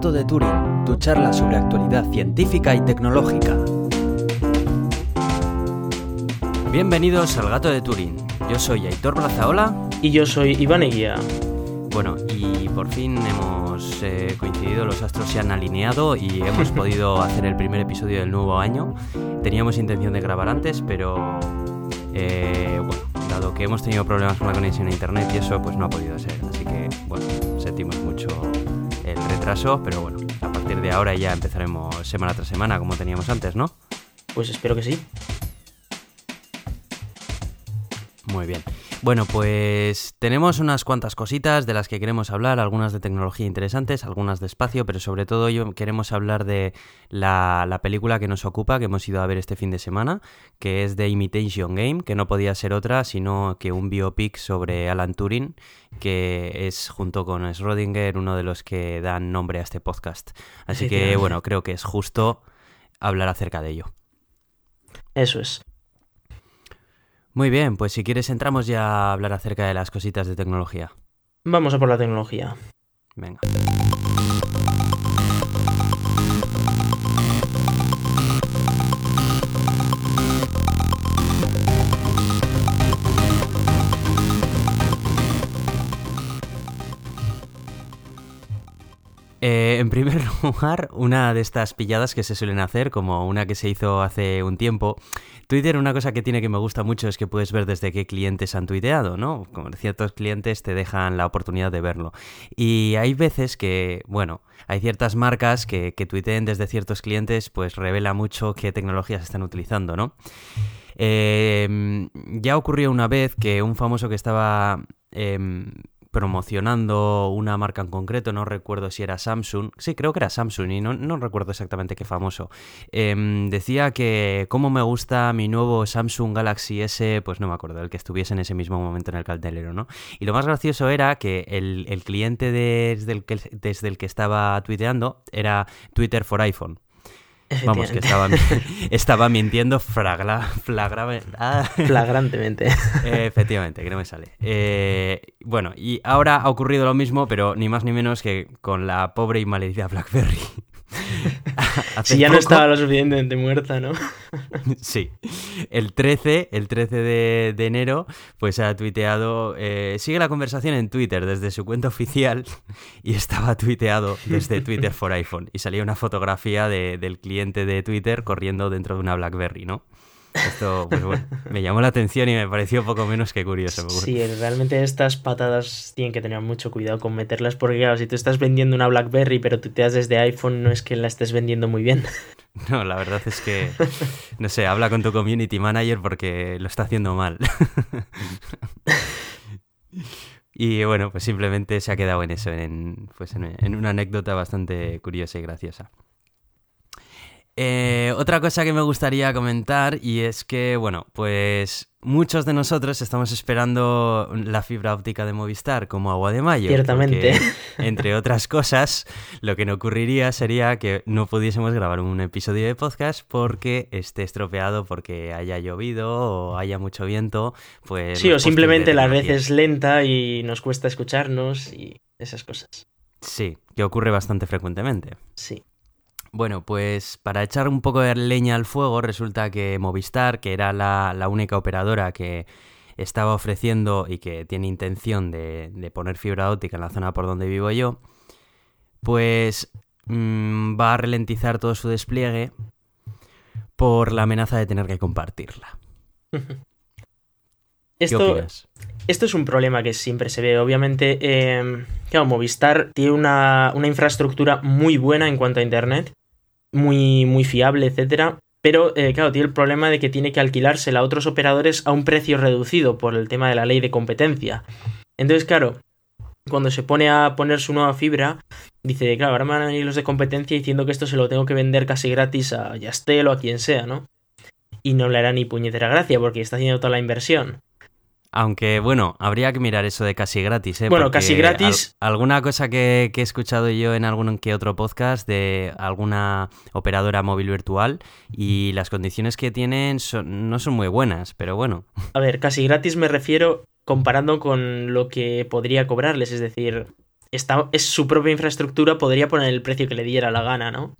Gato de Turing, tu charla sobre actualidad científica y tecnológica. Bienvenidos al Gato de Turing. Yo soy Aitor Brazaola. Y yo soy Iván Eguía. Bueno, y por fin hemos eh, coincidido, los astros se han alineado y hemos podido hacer el primer episodio del nuevo año. Teníamos intención de grabar antes, pero eh, bueno, dado que hemos tenido problemas con la conexión a internet y eso, pues no ha podido ser. Así que, bueno, retraso, pero bueno, a partir de ahora ya empezaremos semana tras semana como teníamos antes, ¿no? Pues espero que sí. Muy bien. Bueno, pues tenemos unas cuantas cositas de las que queremos hablar, algunas de tecnología interesantes, algunas de espacio, pero sobre todo yo queremos hablar de la, película que nos ocupa, que hemos ido a ver este fin de semana, que es The Imitation Game, que no podía ser otra sino que un biopic sobre Alan Turing, que es junto con Schrödinger uno de los que dan nombre a este podcast. Así que bueno, creo que es justo hablar acerca de ello. Eso es. Muy bien, pues si quieres entramos ya a hablar acerca de las cositas de tecnología. Vamos a por la tecnología. Venga. Eh, en primer lugar, una de estas pilladas que se suelen hacer, como una que se hizo hace un tiempo. Twitter, una cosa que tiene que me gusta mucho es que puedes ver desde qué clientes han tuiteado, ¿no? Ciertos clientes te dejan la oportunidad de verlo. Y hay veces que, bueno, hay ciertas marcas que, que tuiteen desde ciertos clientes, pues revela mucho qué tecnologías están utilizando, ¿no? Eh, ya ocurrió una vez que un famoso que estaba em, promocionando una marca en concreto, no recuerdo si era Samsung, sí, creo que era Samsung y no, recuerdo exactamente qué famoso, em, decía que cómo me gusta mi nuevo Samsung Galaxy S, pues no me acuerdo, el que estuviese en ese mismo momento en el cartelero, ¿no? Y lo más gracioso era que el, cliente desde, el que, desde el que estaba tuiteando era Twitter for iPhone. Vamos, que estaba, estaba mintiendo fragra, ah. flagrantemente. efectivamente, que no me sale. Eh, bueno, y ahora ha ocurrido lo mismo, pero ni más ni menos que con la pobre y maledicida BlackBerry. Si ya no estaba lo suficientemente muerta, ¿no? sí. El 13, el 13 de, enero, pues ha tuiteado, eh, sigue la conversación en Twitter desde su cuenta oficial y estaba tuiteado desde Twitter for iPhone. Y salía una fotografía del cliente de Twitter corriendo dentro de una BlackBerry, ¿no? Esto, pues bueno, me llamó la atención y me pareció poco menos que curioso. Sí, realmente estas patadas tienen que tener mucho cuidado con meterlas porque, claro, si tú estás vendiendo una BlackBerry pero tú te das desde iPhone, no es que la estés vendiendo muy bien. No, la verdad es que, no sé, habla con tu community manager porque lo está haciendo mal. Y bueno, pues simplemente se ha quedado en eso, en, pues en una anécdota bastante curiosa y graciosa. Eh, otra cosa que me gustaría comentar y es que, bueno, pues muchos de nosotros estamos esperando la fibra óptica de Movistar como agua de mayo. Ciertamente. entre otras cosas, lo que no ocurriría sería que no pudiésemos grabar un episodio de podcast porque esté estropeado, porque haya llovido o haya mucho viento. Pues sí, o simplemente la red es lenta y nos cuesta escucharnos y esas cosas. Sí, que ocurre bastante frecuentemente. Sí. Bueno, pues para echar un poco de leña al fuego, resulta que Movistar, que era la, única operadora que estaba ofreciendo y que tiene intención de, poner fibra óptica en la zona por donde vivo yo, pues mm, va a ralentizar todo su despliegue por la amenaza de tener que compartirla. Esto, Esto es un problema que siempre se ve. Obviamente, eh, Movistar tiene una, una, infraestructura muy buena en cuanto a Internet muy, muy fiable, etcétera. Pero, eh, claro, tiene el problema de que tiene que alquilársela a otros operadores a un precio reducido por el tema de la ley de competencia. Entonces, claro, cuando se pone a poner su nueva fibra, dice, claro, ahora me van a venir los de competencia diciendo que esto se lo tengo que vender casi gratis a Yastel o a quien sea, ¿no? Y no le hará ni puñetera gracia porque está haciendo toda la inversión. Aunque bueno, habría que mirar eso de casi gratis, ¿eh? Bueno, casi gratis. alguna cosa que, he escuchado yo en algún que otro podcast de alguna operadora móvil virtual y las condiciones que tienen no son muy buenas, pero bueno. A ver, casi gratis me refiero comparando con lo que podría cobrarles, es decir, está, es su propia infraestructura, podría poner el precio que le diera la gana, ¿no?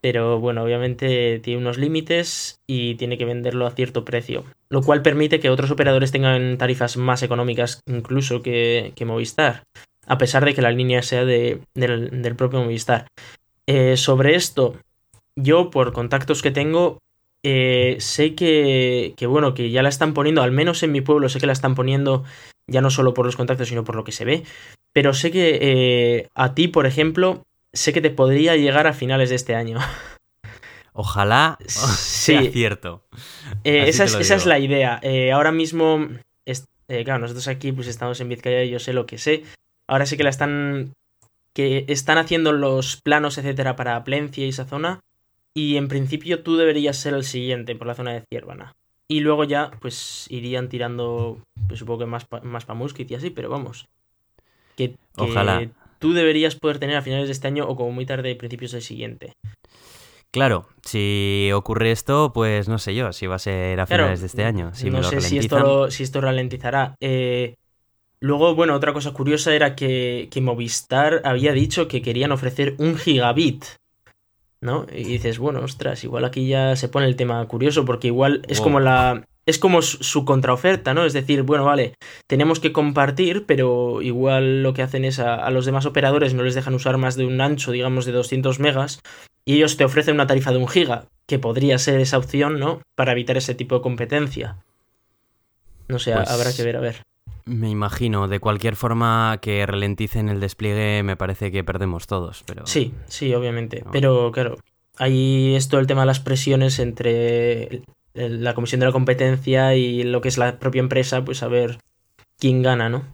Pero bueno, obviamente tiene unos límites y tiene que venderlo a cierto precio. Lo cual permite que otros operadores tengan tarifas más económicas incluso que, Movistar. A pesar de que la línea sea de, del, propio Movistar. Eh, sobre esto, yo por contactos que tengo, eh, sé que, que, bueno, que ya la están poniendo, al menos en mi pueblo sé que la están poniendo ya no solo por los contactos, sino por lo que se ve. Pero sé que eh, a ti, por ejemplo, sé que te podría llegar a finales de este año. Ojalá sea cierto. Eh, esa, es, la idea. Eh, ahora mismo, claro, nosotros aquí pues estamos en Vizcaya y yo sé lo que sé. Ahora sí que la están que están haciendo los planos, etcétera, para Plencia y esa zona. Y en principio tú deberías ser el siguiente por la zona de Ciervana. Y luego ya, pues irían tirando, pues, supongo que más, más para Muskit y así, pero vamos. Que, Ojalá. tú deberías poder tener a finales de este año o como muy tarde, principios del siguiente. Claro, si ocurre esto, pues no sé yo si va a ser a finales de este año. Si no sé si esto, si esto ralentizará. Eh, luego, bueno, otra cosa curiosa era que, que Movistar había dicho que querían ofrecer un gigabit ¿no? Y dices, bueno, ostras, igual aquí ya se pone el tema curioso, porque igual es como la. Es como su contraoferta, ¿no? Es decir, bueno, vale, tenemos que compartir, pero igual lo que hacen es a, los demás operadores no les dejan usar más de un ancho, digamos, de 200 megas, y ellos te ofrecen una tarifa de un giga, que podría ser esa opción, ¿no? Para evitar ese tipo de competencia. No sé, habrá pues que ver, a ver. Me imagino, de cualquier forma que ralenticen el despliegue me parece que perdemos todos, pero... Sí, sí, obviamente, pero claro, ahí es todo el tema de las presiones entre la Comisión de la Competencia y lo que es la propia empresa, pues a ver quién gana, ¿no?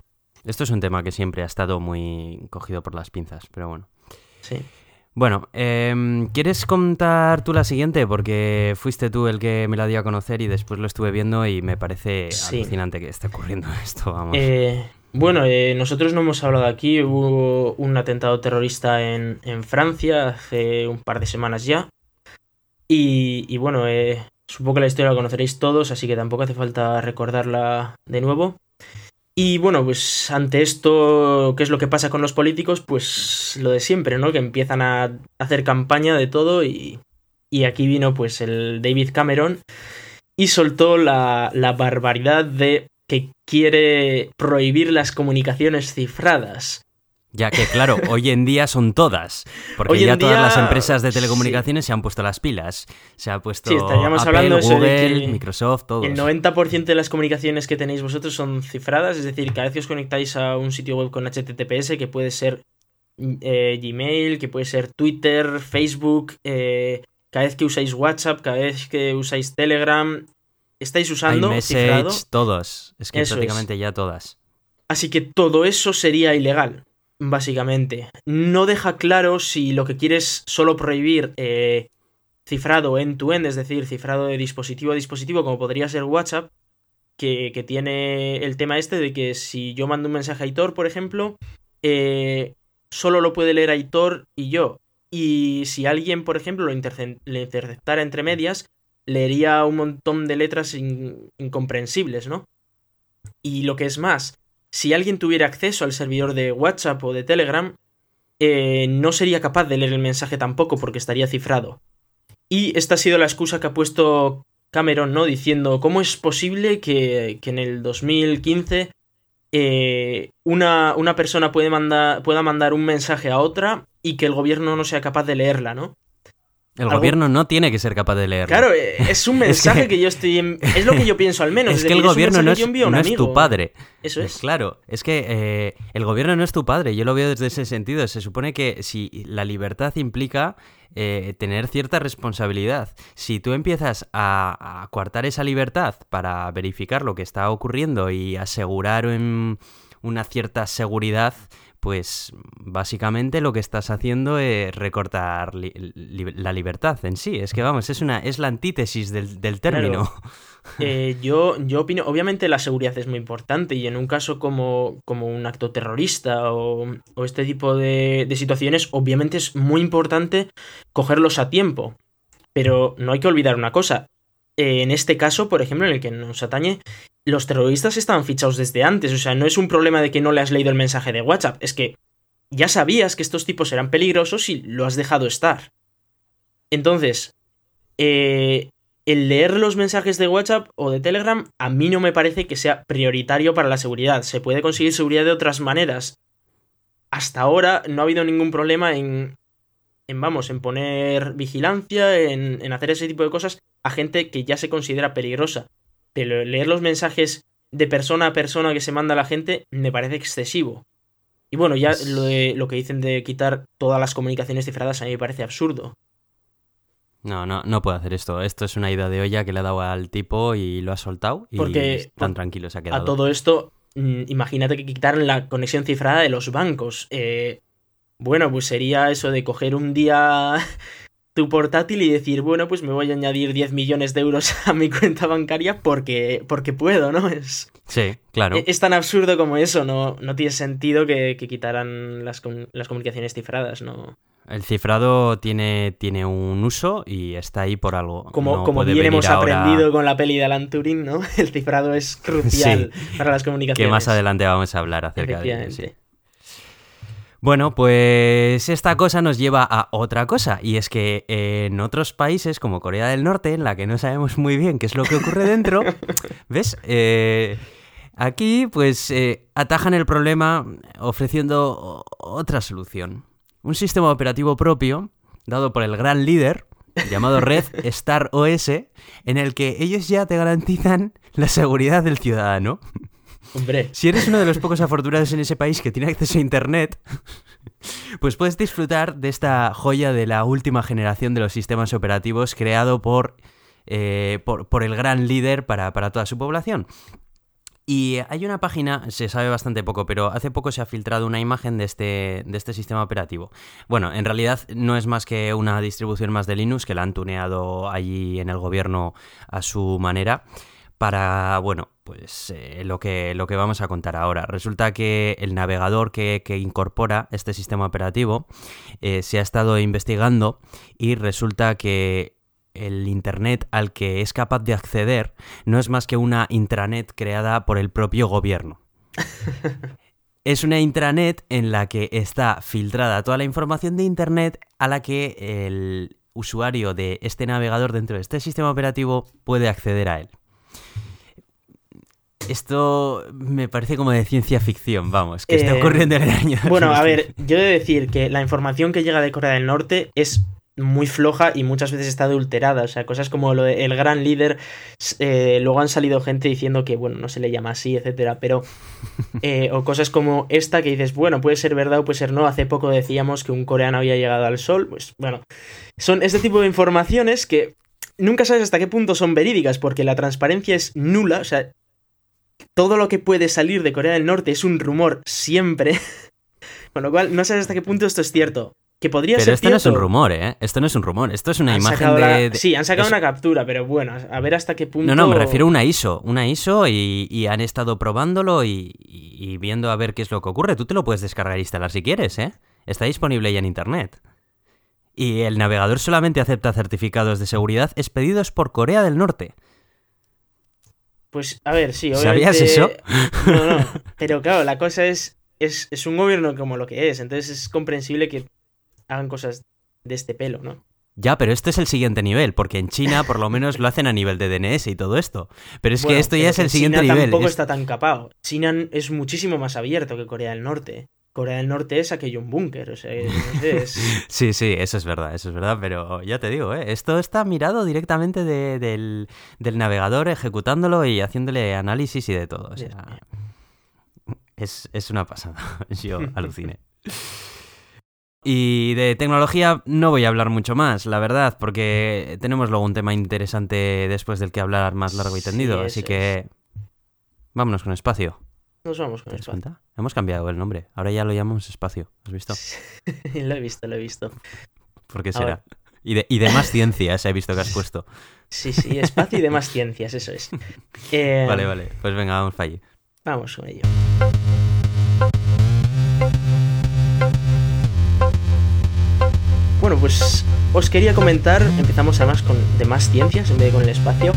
Esto es un tema que siempre ha estado muy cogido por las pinzas, pero bueno. Sí. Bueno, em, ¿quieres contar tú la siguiente? Porque fuiste tú el que me la dio a conocer y después lo estuve viendo y me parece alucinante que esté ocurriendo esto, vamos. Eh, bueno, eh, nosotros no hemos hablado aquí, hubo un atentado terrorista en, Francia hace un par de semanas ya. Y, bueno, eh, supongo que la historia la conoceréis todos, así que tampoco hace falta recordarla de nuevo. Y bueno, pues ante esto, ¿qué es lo que pasa con los políticos? Pues lo de siempre, ¿no? Que empiezan a hacer campaña de todo y, y aquí vino pues el David Cameron y soltó la, la barbaridad de que quiere prohibir las comunicaciones cifradas. Ya que, claro, hoy en día son todas. Porque ya todas las empresas de telecomunicaciones se han puesto las pilas. Se ha puesto sí, estaríamos hablando Google, Microsoft, todos. El 90% de las comunicaciones que tenéis vosotros son cifradas. Es decir, cada vez que os conectáis a un sitio web con HTTPS, que puede ser eh, Gmail, que puede ser Twitter, Facebook, eh, cada vez que usáis WhatsApp, cada vez que usáis Telegram, estáis usando iMessage, todos. Es que prácticamente ya todas. Así que todo eso sería ilegal básicamente. No deja claro si lo que quieres solo prohibir eh, cifrado end-to-end, es decir, cifrado de dispositivo a dispositivo, como podría ser WhatsApp, que, tiene el tema este de que si yo mando un mensaje a Aitor, por ejemplo, eh, solo lo puede leer Aitor y yo. Y si alguien, por ejemplo, lo le interceptara entre medias, leería un montón de letras incomprensibles, ¿no? Y lo que es más, si alguien tuviera acceso al servidor de WhatsApp o de Telegram, eh, no sería capaz de leer el mensaje tampoco porque estaría cifrado. Y esta ha sido la excusa que ha puesto Cameron, ¿no? Diciendo, ¿cómo es posible que, en el 2015 eh, una, una, persona pueda mandar un mensaje a otra y que el gobierno no sea capaz de leerla, ¿no? El gobierno no tiene que ser capaz de leerlo. Claro, eh, es un mensaje que... yo estoy. Es lo que yo pienso al menos. Es que el gobierno no, es, tu padre. Eso es. Claro, es que eh, el gobierno no es tu padre. Yo lo veo desde ese sentido. Se supone que si la libertad implica eh, tener cierta responsabilidad, si tú empiezas a, a coartar esa libertad para verificar lo que está ocurriendo y asegurar una cierta seguridad pues básicamente lo que estás haciendo es recortar la libertad en sí. Es que vamos, es una es la antítesis del, término. Eh, yo, yo opino, obviamente la seguridad es muy importante y en un caso como, como un acto terrorista o, este tipo de, situaciones, obviamente es muy importante cogerlos a tiempo. Pero no hay que olvidar una cosa. en este caso, por ejemplo, en el que nos atañe, los terroristas estaban fichados desde antes. O sea, no es un problema de que no le has leído el mensaje de WhatsApp. Es que ya sabías que estos tipos eran peligrosos y lo has dejado estar. Entonces, eh, el leer los mensajes de WhatsApp o de Telegram a mí no me parece que sea prioritario para la seguridad. Se puede conseguir seguridad de otras maneras. Hasta ahora no ha habido ningún problema en, en vamos, en poner vigilancia, en, en hacer ese tipo de cosas a gente que ya se considera peligrosa. Pero leer los mensajes de persona a persona que se manda a la gente me parece excesivo. Y bueno, ya lo, de, lo que dicen de quitar todas las comunicaciones cifradas a mí me parece absurdo. No, no, no puedo hacer esto. Esto es una idea de olla que le ha dado al tipo y lo ha soltado y Porque tan tranquilo se ha quedado. A todo esto, mm, imagínate que quitaran la conexión cifrada de los bancos. Eh, bueno, pues sería eso de coger un día tu portátil y decir, bueno, pues me voy a añadir 10 millones de euros a mi cuenta bancaria porque, porque puedo, ¿no? Es, sí, claro. Es, tan absurdo como eso, no, no tiene sentido que, que quitaran las, las comunicaciones cifradas, ¿no? El cifrado tiene, tiene un uso y está ahí por algo. Como, como bien hemos aprendido con la peli de Alan Turing, ¿no? El cifrado es crucial para las comunicaciones. Que más adelante vamos a hablar acerca de eso. Bueno, pues esta cosa nos lleva a otra cosa, y es que en otros países como Corea del Norte, en la que no sabemos muy bien qué es lo que ocurre dentro, ¿ves? Eh, aquí pues eh, atajan el problema ofreciendo otra solución un sistema operativo propio dado por el gran líder llamado Red Star OS, en el que ellos ya te garantizan la seguridad del ciudadano. Si eres uno de los pocos afortunados en ese país que tiene acceso a Internet, pues puedes disfrutar de esta joya de la última generación de los sistemas operativos creado por, eh, por, por, el gran líder para, para toda su población. Y hay una página, se sabe bastante poco, pero hace poco se ha filtrado una imagen de este, de este sistema operativo. Bueno, en realidad no es más que una distribución más de Linux que la han tuneado allí en el gobierno a su manera para, bueno, pues eh, lo, que, lo que vamos a contar ahora. Resulta que el navegador que, incorpora este sistema operativo eh, se ha estado investigando y resulta que el Internet al que es capaz de acceder no es más que una intranet creada por el propio gobierno. es una intranet en la que está filtrada toda la información de Internet a la que el usuario de este navegador dentro de este sistema operativo puede acceder a él. Esto me parece como de ciencia ficción, vamos, que está eh, ocurriendo en el año. Bueno, a ver, yo he de decir que la información que llega de Corea del Norte es muy floja y muchas veces está adulterada. O sea, cosas como lo de el gran líder. Eh, luego han salido gente diciendo que, bueno, no se le llama así, etcétera. Pero. Eh, o cosas como esta que dices, bueno, puede ser verdad o puede ser no. Hace poco decíamos que un coreano había llegado al sol. Pues bueno. Son este tipo de informaciones que nunca sabes hasta qué punto son verídicas, porque la transparencia es nula. O sea, todo lo que puede salir de Corea del Norte es un rumor siempre. Con lo cual, no sabes hasta qué punto esto es cierto. Que podría pero esto no es un rumor, ¿eh? Esto no es un rumor, esto es una imagen de, Sí, han sacado una captura, pero bueno, a ver hasta qué punto... No, no, me refiero a una ISO, una ISO y, han estado probándolo y, viendo a ver qué es lo que ocurre. Tú te lo puedes descargar e instalar si quieres, ¿eh? Está disponible ya en Internet. Y el navegador solamente acepta certificados de seguridad expedidos por Corea del Norte. Pues, a ver, sí, obviamente... ¿Sabías eso? No, no, pero claro, la cosa es, es, es un gobierno como lo que es, entonces es comprensible que hagan cosas de este pelo, ¿no? Ya, pero este es el siguiente nivel, porque en China por lo menos lo hacen a nivel de DNS y todo esto. Pero es que esto ya es el siguiente China nivel. Tampoco está tan capado. China es muchísimo más abierto que Corea del Norte. Corea del Norte es aquello un búnker, o sea, Sí, sí, eso es verdad, eso es verdad, pero ya te digo, ¿eh? esto está mirado directamente del, navegador, ejecutándolo y haciéndole análisis y de todo. O sea, es, es una pasada, yo aluciné. Y de tecnología no voy a hablar mucho más, la verdad, porque tenemos luego un tema interesante después del que hablar más largo y tendido, así que vámonos con espacio. Nos vamos con espacio. Hemos cambiado el nombre, ahora ya lo llamamos espacio, ¿has visto? lo he visto, lo he visto. ¿Por qué será? Y de, y de más ciencias he visto que has puesto. Sí, sí, espacio y de más ciencias, eso es. Vale, eh, vale, pues venga, vamos para allí. Vamos con ello. Bueno, pues os quería comentar, empezamos además con de más ciencias en vez de con el espacio,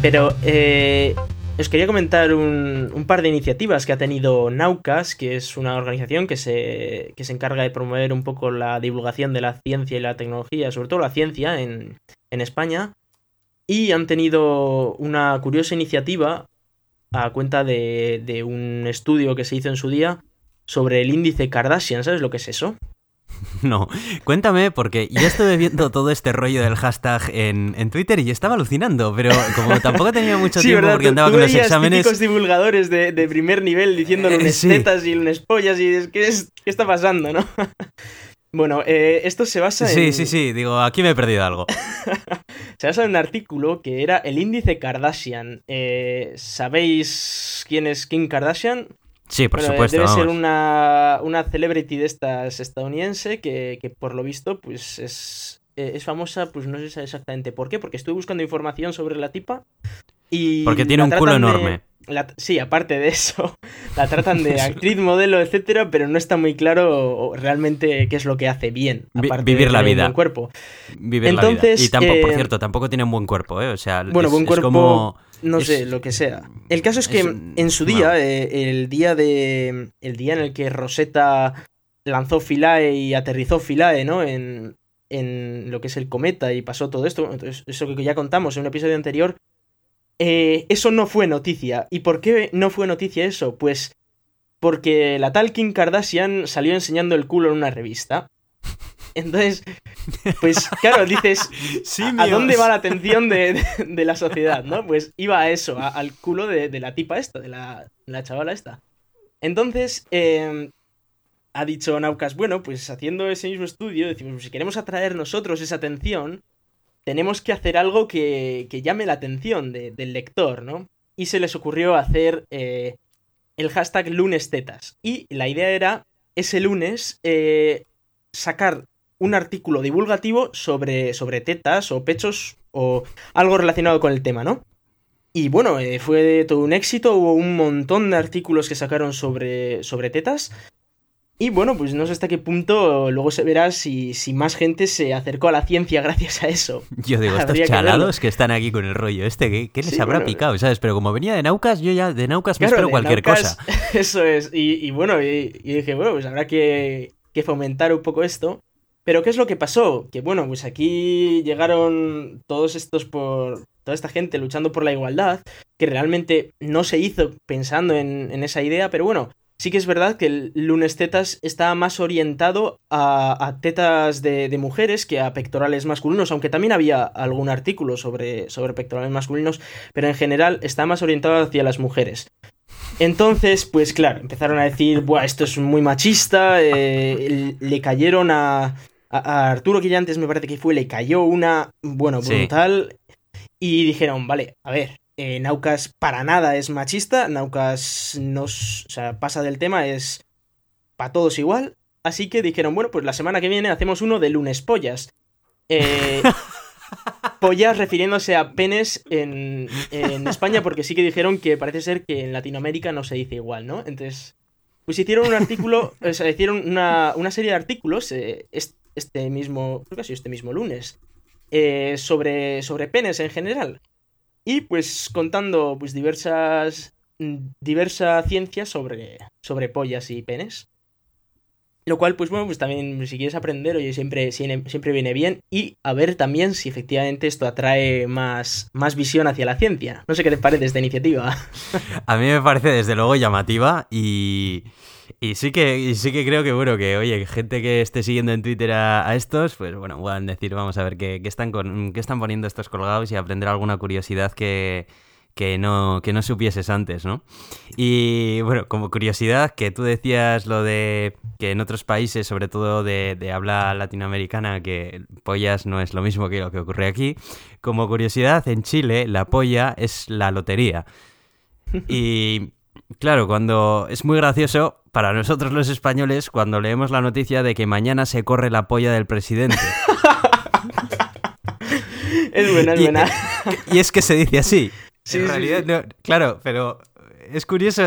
pero eh, os quería comentar un, par de iniciativas que ha tenido Naucas, que es una organización que se, encarga de promover un poco la divulgación de la ciencia y la tecnología, sobre todo la ciencia en, en España. Y han tenido una curiosa iniciativa a cuenta de, de un estudio que se hizo en su día sobre el índice Kardashian. ¿Sabes lo que es eso? No, cuéntame, porque yo estuve viendo todo este rollo del hashtag en, Twitter y estaba alucinando, pero como tampoco tenía mucho tiempo porque andaba con los exámenes. típicos divulgadores de, primer nivel diciendo eh, lunes tetas y lunes pollas y es, ¿qué, es, ¿qué está pasando, no? bueno, eh, esto se basa en. Sí, sí, sí, digo, aquí me he perdido algo. se basa en un artículo que era el índice Kardashian. Eh, ¿Sabéis quién es Kim Kardashian? Sí, por supuesto. Debe ser una, una celebrity de estas estadounidense que, que por lo visto pues es, eh, es famosa, pues no sé exactamente por qué, porque estuve buscando información sobre la tipa y... Porque tiene un culo enorme. sí, aparte de eso, la tratan de actriz, modelo, etcétera, pero no está muy claro realmente qué es lo que hace bien. vivir la vida. Un buen cuerpo. Vivir Entonces, la vida. Y tampoco, por eh, cierto, tampoco tiene un buen cuerpo, ¿eh? O sea, bueno, buen cuerpo. como no sé, lo que sea. El caso es que en su día, eh, el día de. El día en el que Rosetta lanzó Philae y aterrizó Philae, ¿no? En, en lo que es el cometa y pasó todo esto. Entonces, eso que ya contamos en un episodio anterior. Eh, eso no fue noticia. ¿Y por qué no fue noticia eso? Pues porque la tal Kim Kardashian salió enseñando el culo en una revista. Entonces, pues claro, dices, ¿a, dónde va la atención de, la sociedad? ¿no? Pues iba a eso, al culo de, la tipa esta, de la, chavala esta. Entonces, em, ha dicho Naucas, bueno, pues haciendo ese mismo estudio, decimos, pues, si queremos atraer nosotros esa atención, tenemos que hacer algo que, llame la atención del lector, ¿no? Y se les ocurrió hacer eh, el hashtag lunestetas. Y la idea era, ese lunes, eh, sacar un artículo divulgativo sobre, sobre tetas o pechos o algo relacionado con el tema, ¿no? Y bueno, eh, fue todo un éxito, hubo un montón de artículos que sacaron sobre, sobre tetas. Y bueno, pues no sé hasta qué punto luego se verá si, si más gente se acercó a la ciencia gracias a eso. Yo digo, estos chalados que, están aquí con el rollo este, ¿qué, les habrá picado? ¿Sabes? Pero como venía de Naucas, yo ya de Naucas me espero cualquier cosa. Eso es. Y, bueno, y, dije, bueno, pues habrá que, que fomentar un poco esto. Pero ¿qué es lo que pasó? Que bueno, pues aquí llegaron todos estos por... toda esta gente luchando por la igualdad, que realmente no se hizo pensando en, esa idea, pero bueno, sí que es verdad que el lunes tetas está más orientado a, tetas de, mujeres que a pectorales masculinos, aunque también había algún artículo sobre, sobre pectorales masculinos, pero en general está más orientado hacia las mujeres. Entonces, pues claro, empezaron a decir, Buah, esto es muy machista, eh, le cayeron a, a, Arturo antes me parece que fue, le cayó una, bueno, brutal. Y dijeron, vale, a ver, eh, Naucas para nada es machista, Naucas nos, o sea, pasa del tema, es para todos igual. Así que dijeron, bueno, pues la semana que viene hacemos uno de lunes pollas. Eh, pollas refiriéndose a penes en, en, España, porque sí que dijeron que parece ser que en Latinoamérica no se dice igual, ¿no? Entonces, pues hicieron un artículo, o sea, hicieron una, una serie de artículos. Eh, este mismo, creo que este mismo lunes, eh, sobre, sobre penes en general. Y pues contando pues diversas, diversa ciencia sobre, sobre pollas y penes. Lo cual, pues bueno, pues también si quieres aprender, oye, siempre, siempre viene bien. Y a ver también si efectivamente esto atrae más, más visión hacia la ciencia. No sé qué te parece esta iniciativa. A mí me parece desde luego llamativa y, y sí que, sí que creo que, bueno, que, oye, gente que esté siguiendo en Twitter a, estos, pues bueno, puedan decir, vamos a ver qué, están, con, qué están poniendo estos colgados y aprender alguna curiosidad que, que no, que no supieses antes, ¿no? Y bueno, como curiosidad, que tú decías lo de que en otros países, sobre todo de, de, habla latinoamericana, que pollas no es lo mismo que lo que ocurre aquí. Como curiosidad, en Chile la polla es la lotería. Y Claro, cuando es muy gracioso para nosotros los españoles cuando leemos la noticia de que mañana se corre la polla del presidente. es buena, es buena. Y, es que se dice así. en realidad, claro, pero es curioso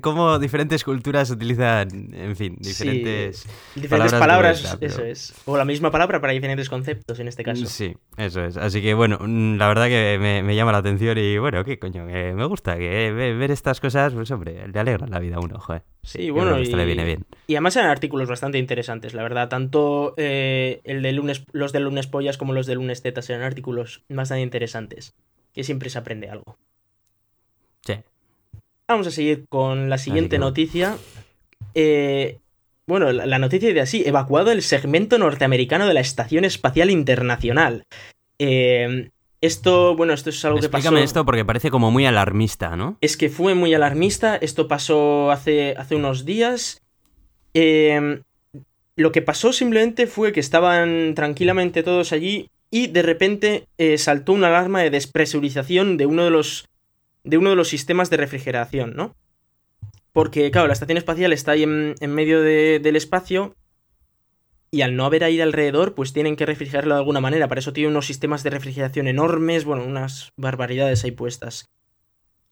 cómo diferentes culturas utilizan, en fin, diferentes, diferentes palabras. eso es. O la misma palabra para diferentes conceptos en este caso. Sí, eso es. Así que bueno, mm, la verdad que me, llama la atención y bueno, qué coño, me gusta que ver estas cosas, pues hombre, le alegra la vida a uno, joder. Sí, bueno, y, le viene bien. y además eran artículos bastante interesantes, la verdad. Tanto eh, el de lunes, los de lunes pollas como los de lunes tetas eran artículos bastante interesantes. Que siempre se aprende algo. Sí. Vamos a seguir con la siguiente noticia. Eh, bueno, la, noticia de así, evacuado el segmento norteamericano de la Estación Espacial Internacional. Eh, esto, bueno, esto es algo que pasó. Explícame esto porque parece como muy alarmista, ¿no? Es que fue muy alarmista. Esto pasó hace, hace unos días. Eh, lo que pasó simplemente fue que estaban tranquilamente todos allí y de repente saltó una alarma de despresurización de uno de los de uno de los sistemas de refrigeración, ¿no? Porque, claro, la estación espacial está ahí en, medio del espacio y al no haber aire alrededor, pues tienen que refrigerarlo de alguna manera. Para eso tiene unos sistemas de refrigeración enormes, bueno, unas barbaridades ahí puestas.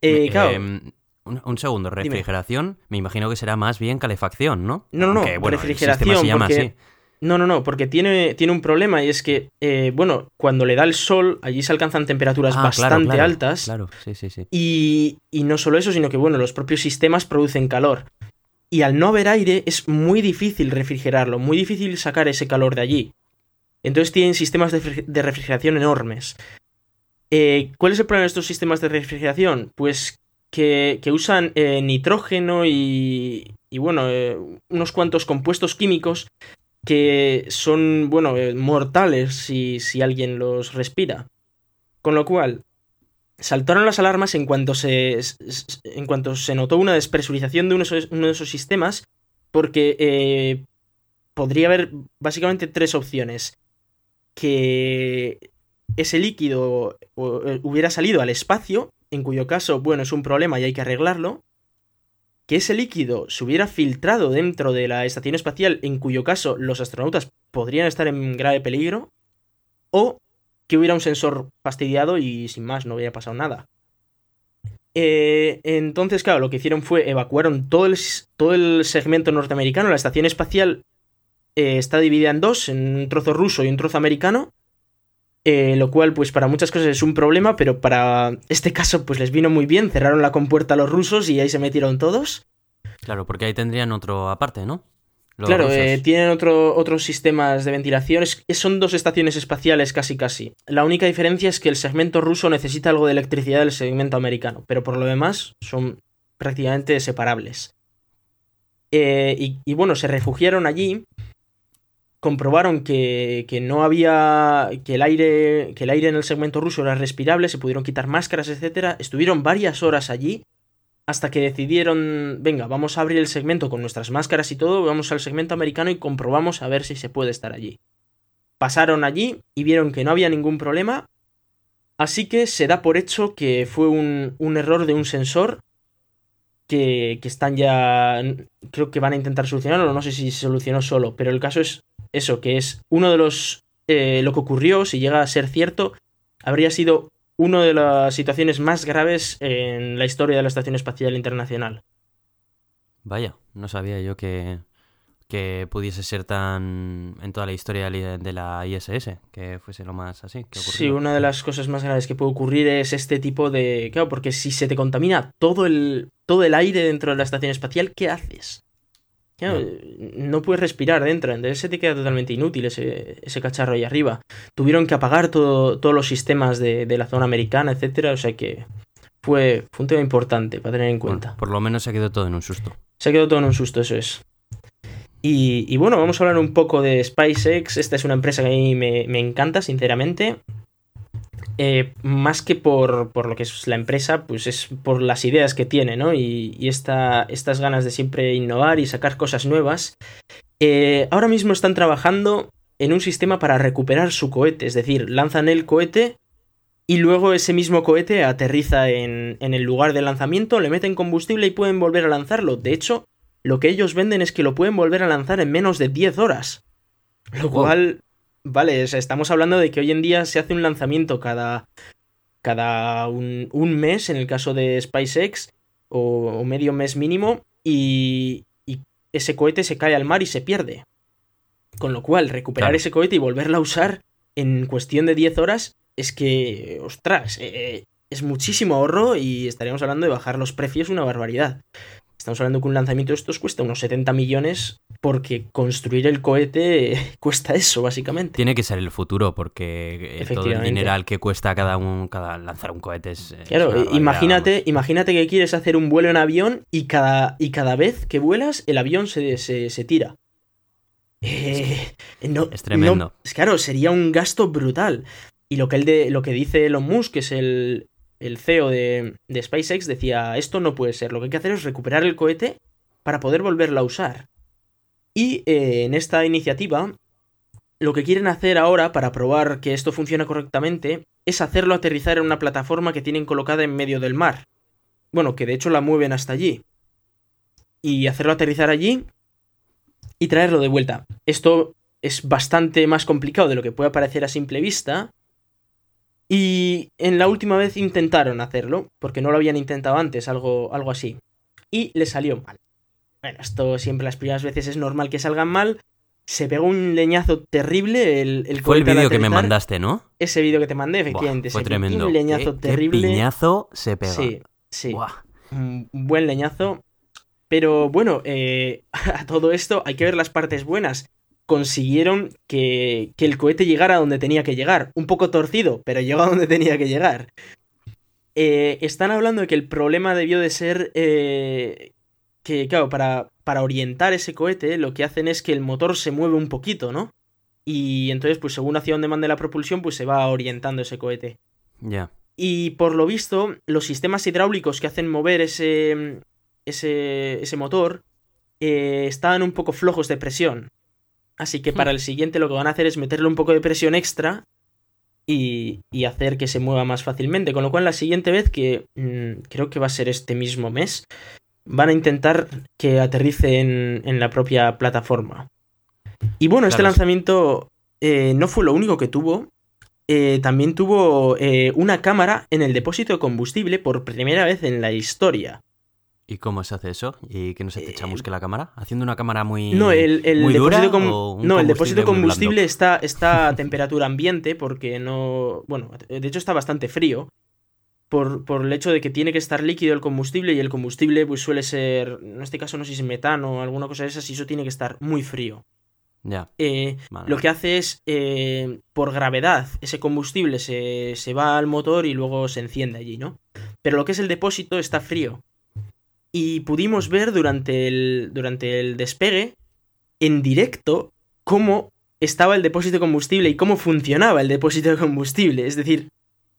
Eh, claro. Em, un, segundo, refrigeración, me imagino que será más bien calefacción, ¿no? No, no, no, refrigeración, se llama así. No, no, no, porque tiene, tiene un problema y es que, eh, bueno, cuando le da el sol, allí se alcanzan temperaturas ah, bastante altas. Claro, sí, sí, sí. Y, y no solo eso, sino que, bueno, los propios sistemas producen calor. Y al no haber aire es muy difícil refrigerarlo, muy difícil sacar ese calor de allí. Entonces tienen sistemas de, refrigeración enormes. Eh, ¿Cuál es el problema de estos sistemas de refrigeración? Pues que, que usan eh, nitrógeno y, y bueno, unos cuantos compuestos químicos que son, bueno, eh, mortales si, si alguien los respira. Con lo cual, saltaron las alarmas en cuanto se, en cuanto se notó una despresurización de uno de esos, sistemas, porque eh, podría haber básicamente tres opciones. Que ese líquido eh, hubiera salido al espacio, en cuyo caso, bueno, es un problema y hay que arreglarlo que ese líquido se hubiera filtrado dentro de la estación espacial, en cuyo caso los astronautas podrían estar en grave peligro, o que hubiera un sensor fastidiado y sin más no hubiera pasado nada. Eh, entonces, claro, lo que hicieron fue evacuaron todo el, todo el segmento norteamericano. La estación espacial eh, está dividida en dos, en un trozo ruso y un trozo americano. Eh, lo cual, pues para muchas cosas es un problema, pero para este caso, pues les vino muy bien. Cerraron la compuerta a los rusos y ahí se metieron todos. Claro, porque ahí tendrían otro aparte, ¿no? claro, eh, tienen otro, otros sistemas de ventilación. son dos estaciones espaciales casi casi. La única diferencia es que el segmento ruso necesita algo de electricidad del segmento americano, pero por lo demás son prácticamente separables. Eh, y, y, bueno, se refugiaron allí comprobaron que, no había que el aire que el aire en el segmento ruso era respirable, se pudieron quitar máscaras, etcétera. Estuvieron varias horas allí hasta que decidieron, venga, vamos a abrir el segmento con nuestras máscaras y todo, vamos al segmento americano y comprobamos a ver si se puede estar allí. Pasaron allí y vieron que no había ningún problema, así que se da por hecho que fue un, un error de un sensor que, que, están ya. Creo que van a intentar solucionarlo. No sé si se solucionó solo. Pero el caso es eso, que es uno de los... Eh, lo que ocurrió, si llega a ser cierto, habría sido una de las situaciones más graves en la historia de la Estación Espacial Internacional. Vaya, no sabía yo que, que pudiese ser tan en toda la historia de la ISS, que fuese lo más así. Que sí, una de las cosas más graves que puede ocurrir es este tipo de... Claro, porque si se te contamina todo el, todo el aire dentro de la estación espacial, ¿qué haces? No. puedes respirar dentro, entonces se te queda totalmente inútil ese, cacharro ahí arriba. Tuvieron que apagar todos los sistemas de, la zona americana, etcétera, o sea que fue, un tema importante para tener en cuenta. por lo menos se quedó todo en un susto. Se quedó todo en un susto, eso es. Y, bueno, vamos a hablar un poco de SpaceX. Esta es una empresa que a mí me, me encanta, sinceramente. Eh, más que por, por, lo que es la empresa, pues es por las ideas que tiene, ¿no? Y, estas ganas de siempre innovar y sacar cosas nuevas. Eh, ahora mismo están trabajando en un sistema para recuperar su cohete, es decir, lanzan el cohete y luego ese mismo cohete aterriza en, en el lugar de lanzamiento, le meten combustible y pueden volver a lanzarlo. De hecho, lo que ellos venden es que lo pueden volver a lanzar en menos de 10 horas. Lo cual Vale, estamos hablando de que hoy en día se hace un lanzamiento cada, cada un, mes, en el caso de SpaceX, o, medio mes mínimo y, ese cohete se cae al mar y se pierde. Con lo cual, recuperar ese cohete y volverla a usar en cuestión de 10 horas es que, ostras, eh, es muchísimo ahorro y estaríamos hablando de bajar los precios una barbaridad. Estamos hablando que un lanzamiento de estos cuesta unos 70 millones porque construir el cohete cuesta eso, básicamente. Tiene que ser el futuro porque eh, todo el dineral que cuesta cada un cada lanzar un cohete es... Claro, imagínate, imagínate que quieres hacer un vuelo en avión y cada, y cada vez que vuelas el avión se, se, tira. Eh, es tremendo. claro, sería un gasto brutal. Y lo que, él de, lo que dice Elon Musk, que es el, el CEO de, SpaceX decía, esto no puede ser, lo que hay que hacer es recuperar el cohete para poder volverlo a usar. Y eh, en esta iniciativa, lo que quieren hacer ahora para probar que esto funciona correctamente es hacerlo aterrizar en una plataforma que tienen colocada en medio del mar. Bueno, que de hecho la mueven hasta allí. Y hacerlo aterrizar allí y traerlo de vuelta. Esto es bastante más complicado de lo que puede parecer a simple vista, y en la última vez intentaron hacerlo, porque no lo habían intentado antes, algo, algo así. Y le salió mal. Bueno, esto siempre las primeras veces es normal que salgan mal. Se pegó un leñazo terrible el, el Fue el vídeo que me mandaste, ¿no? Ese vídeo que te mandé, efectivamente. fue tremendo. Un leñazo terrible. Qué piñazo se pega. Sí, sí. Un buen leñazo. Pero bueno, eh, a todo esto hay que ver las partes buenas consiguieron que, el cohete llegara a donde tenía que llegar. Un poco torcido, pero llegó a donde tenía que llegar. Eh, están hablando de que el problema debió de ser eh, que, claro, para, para orientar ese cohete lo que hacen es que el motor se mueve un poquito, ¿no? Y entonces, pues según hacia donde mande la propulsión, pues se va orientando ese cohete. Ya. Y por lo visto, los sistemas hidráulicos que hacen mover ese, ese, ese motor eh, estaban un poco flojos de presión. Así que para el siguiente lo que van a hacer es meterle un poco de presión extra y, hacer que se mueva más fácilmente. Con lo cual la siguiente vez, que mm, creo que va a ser este mismo mes, van a intentar que aterrice en, la propia plataforma. Y bueno, este lanzamiento eh, no fue lo único que tuvo. Eh, también tuvo eh, una cámara en el depósito de combustible por primera vez en la historia. ¿Y cómo se hace eso? ¿Y que no se te chamusque la cámara? ¿Haciendo una cámara muy, no, el, depósito No, el depósito de combustible está, está, a temperatura ambiente porque no... Bueno, de hecho está bastante frío. Por, por, el hecho de que tiene que estar líquido el combustible y el combustible pues suele ser, en este caso no sé si es metano o alguna cosa de esas, y eso tiene que estar muy frío. Ya. Eh, lo que hace es, eh, por gravedad, ese combustible se, se va al motor y luego se enciende allí, ¿no? Pero lo que es el depósito está frío y pudimos ver durante el, durante el despegue en directo cómo estaba el depósito de combustible y cómo funcionaba el depósito de combustible. Es decir,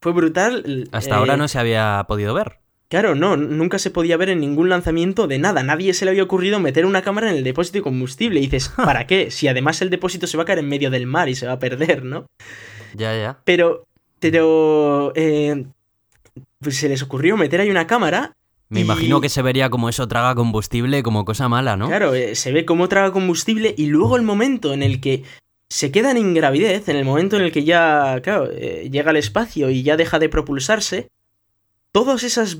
fue brutal. Hasta ahora eh, no se había podido ver. Claro, no, nunca se podía ver en ningún lanzamiento de nada. Nadie se le había ocurrido meter una cámara en el depósito de combustible. Y dices, ¿para qué? Si además el depósito se va a caer en medio del mar y se va a perder, ¿no? Ya, ya. Pero, pero, eh, pues se les ocurrió meter ahí una cámara me imagino que se vería como eso traga combustible como cosa mala, ¿no? Claro, eh, se ve como traga combustible y luego el momento en el que se quedan en gravidez, en el momento en el que ya, claro, eh, llega al espacio y ya deja de propulsarse, todas esas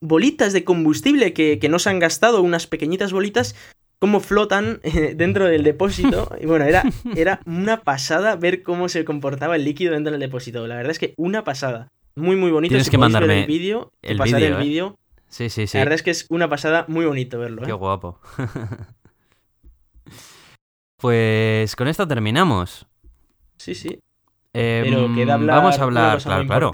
bolitas de combustible que, no se han gastado, unas pequeñitas bolitas, como flotan eh, dentro del depósito. Y bueno, era, era una pasada ver cómo se comportaba el líquido dentro del depósito. La verdad es que una pasada. Muy, muy bonito. Tienes que mandarme el vídeo, el pasar el ¿eh? vídeo. Sí, sí, sí. La verdad es que es una pasada muy bonito verlo. ¿eh? Qué guapo. pues con esto terminamos. Sí, sí. Em, Pero queda hablar vamos a hablar, claro, claro.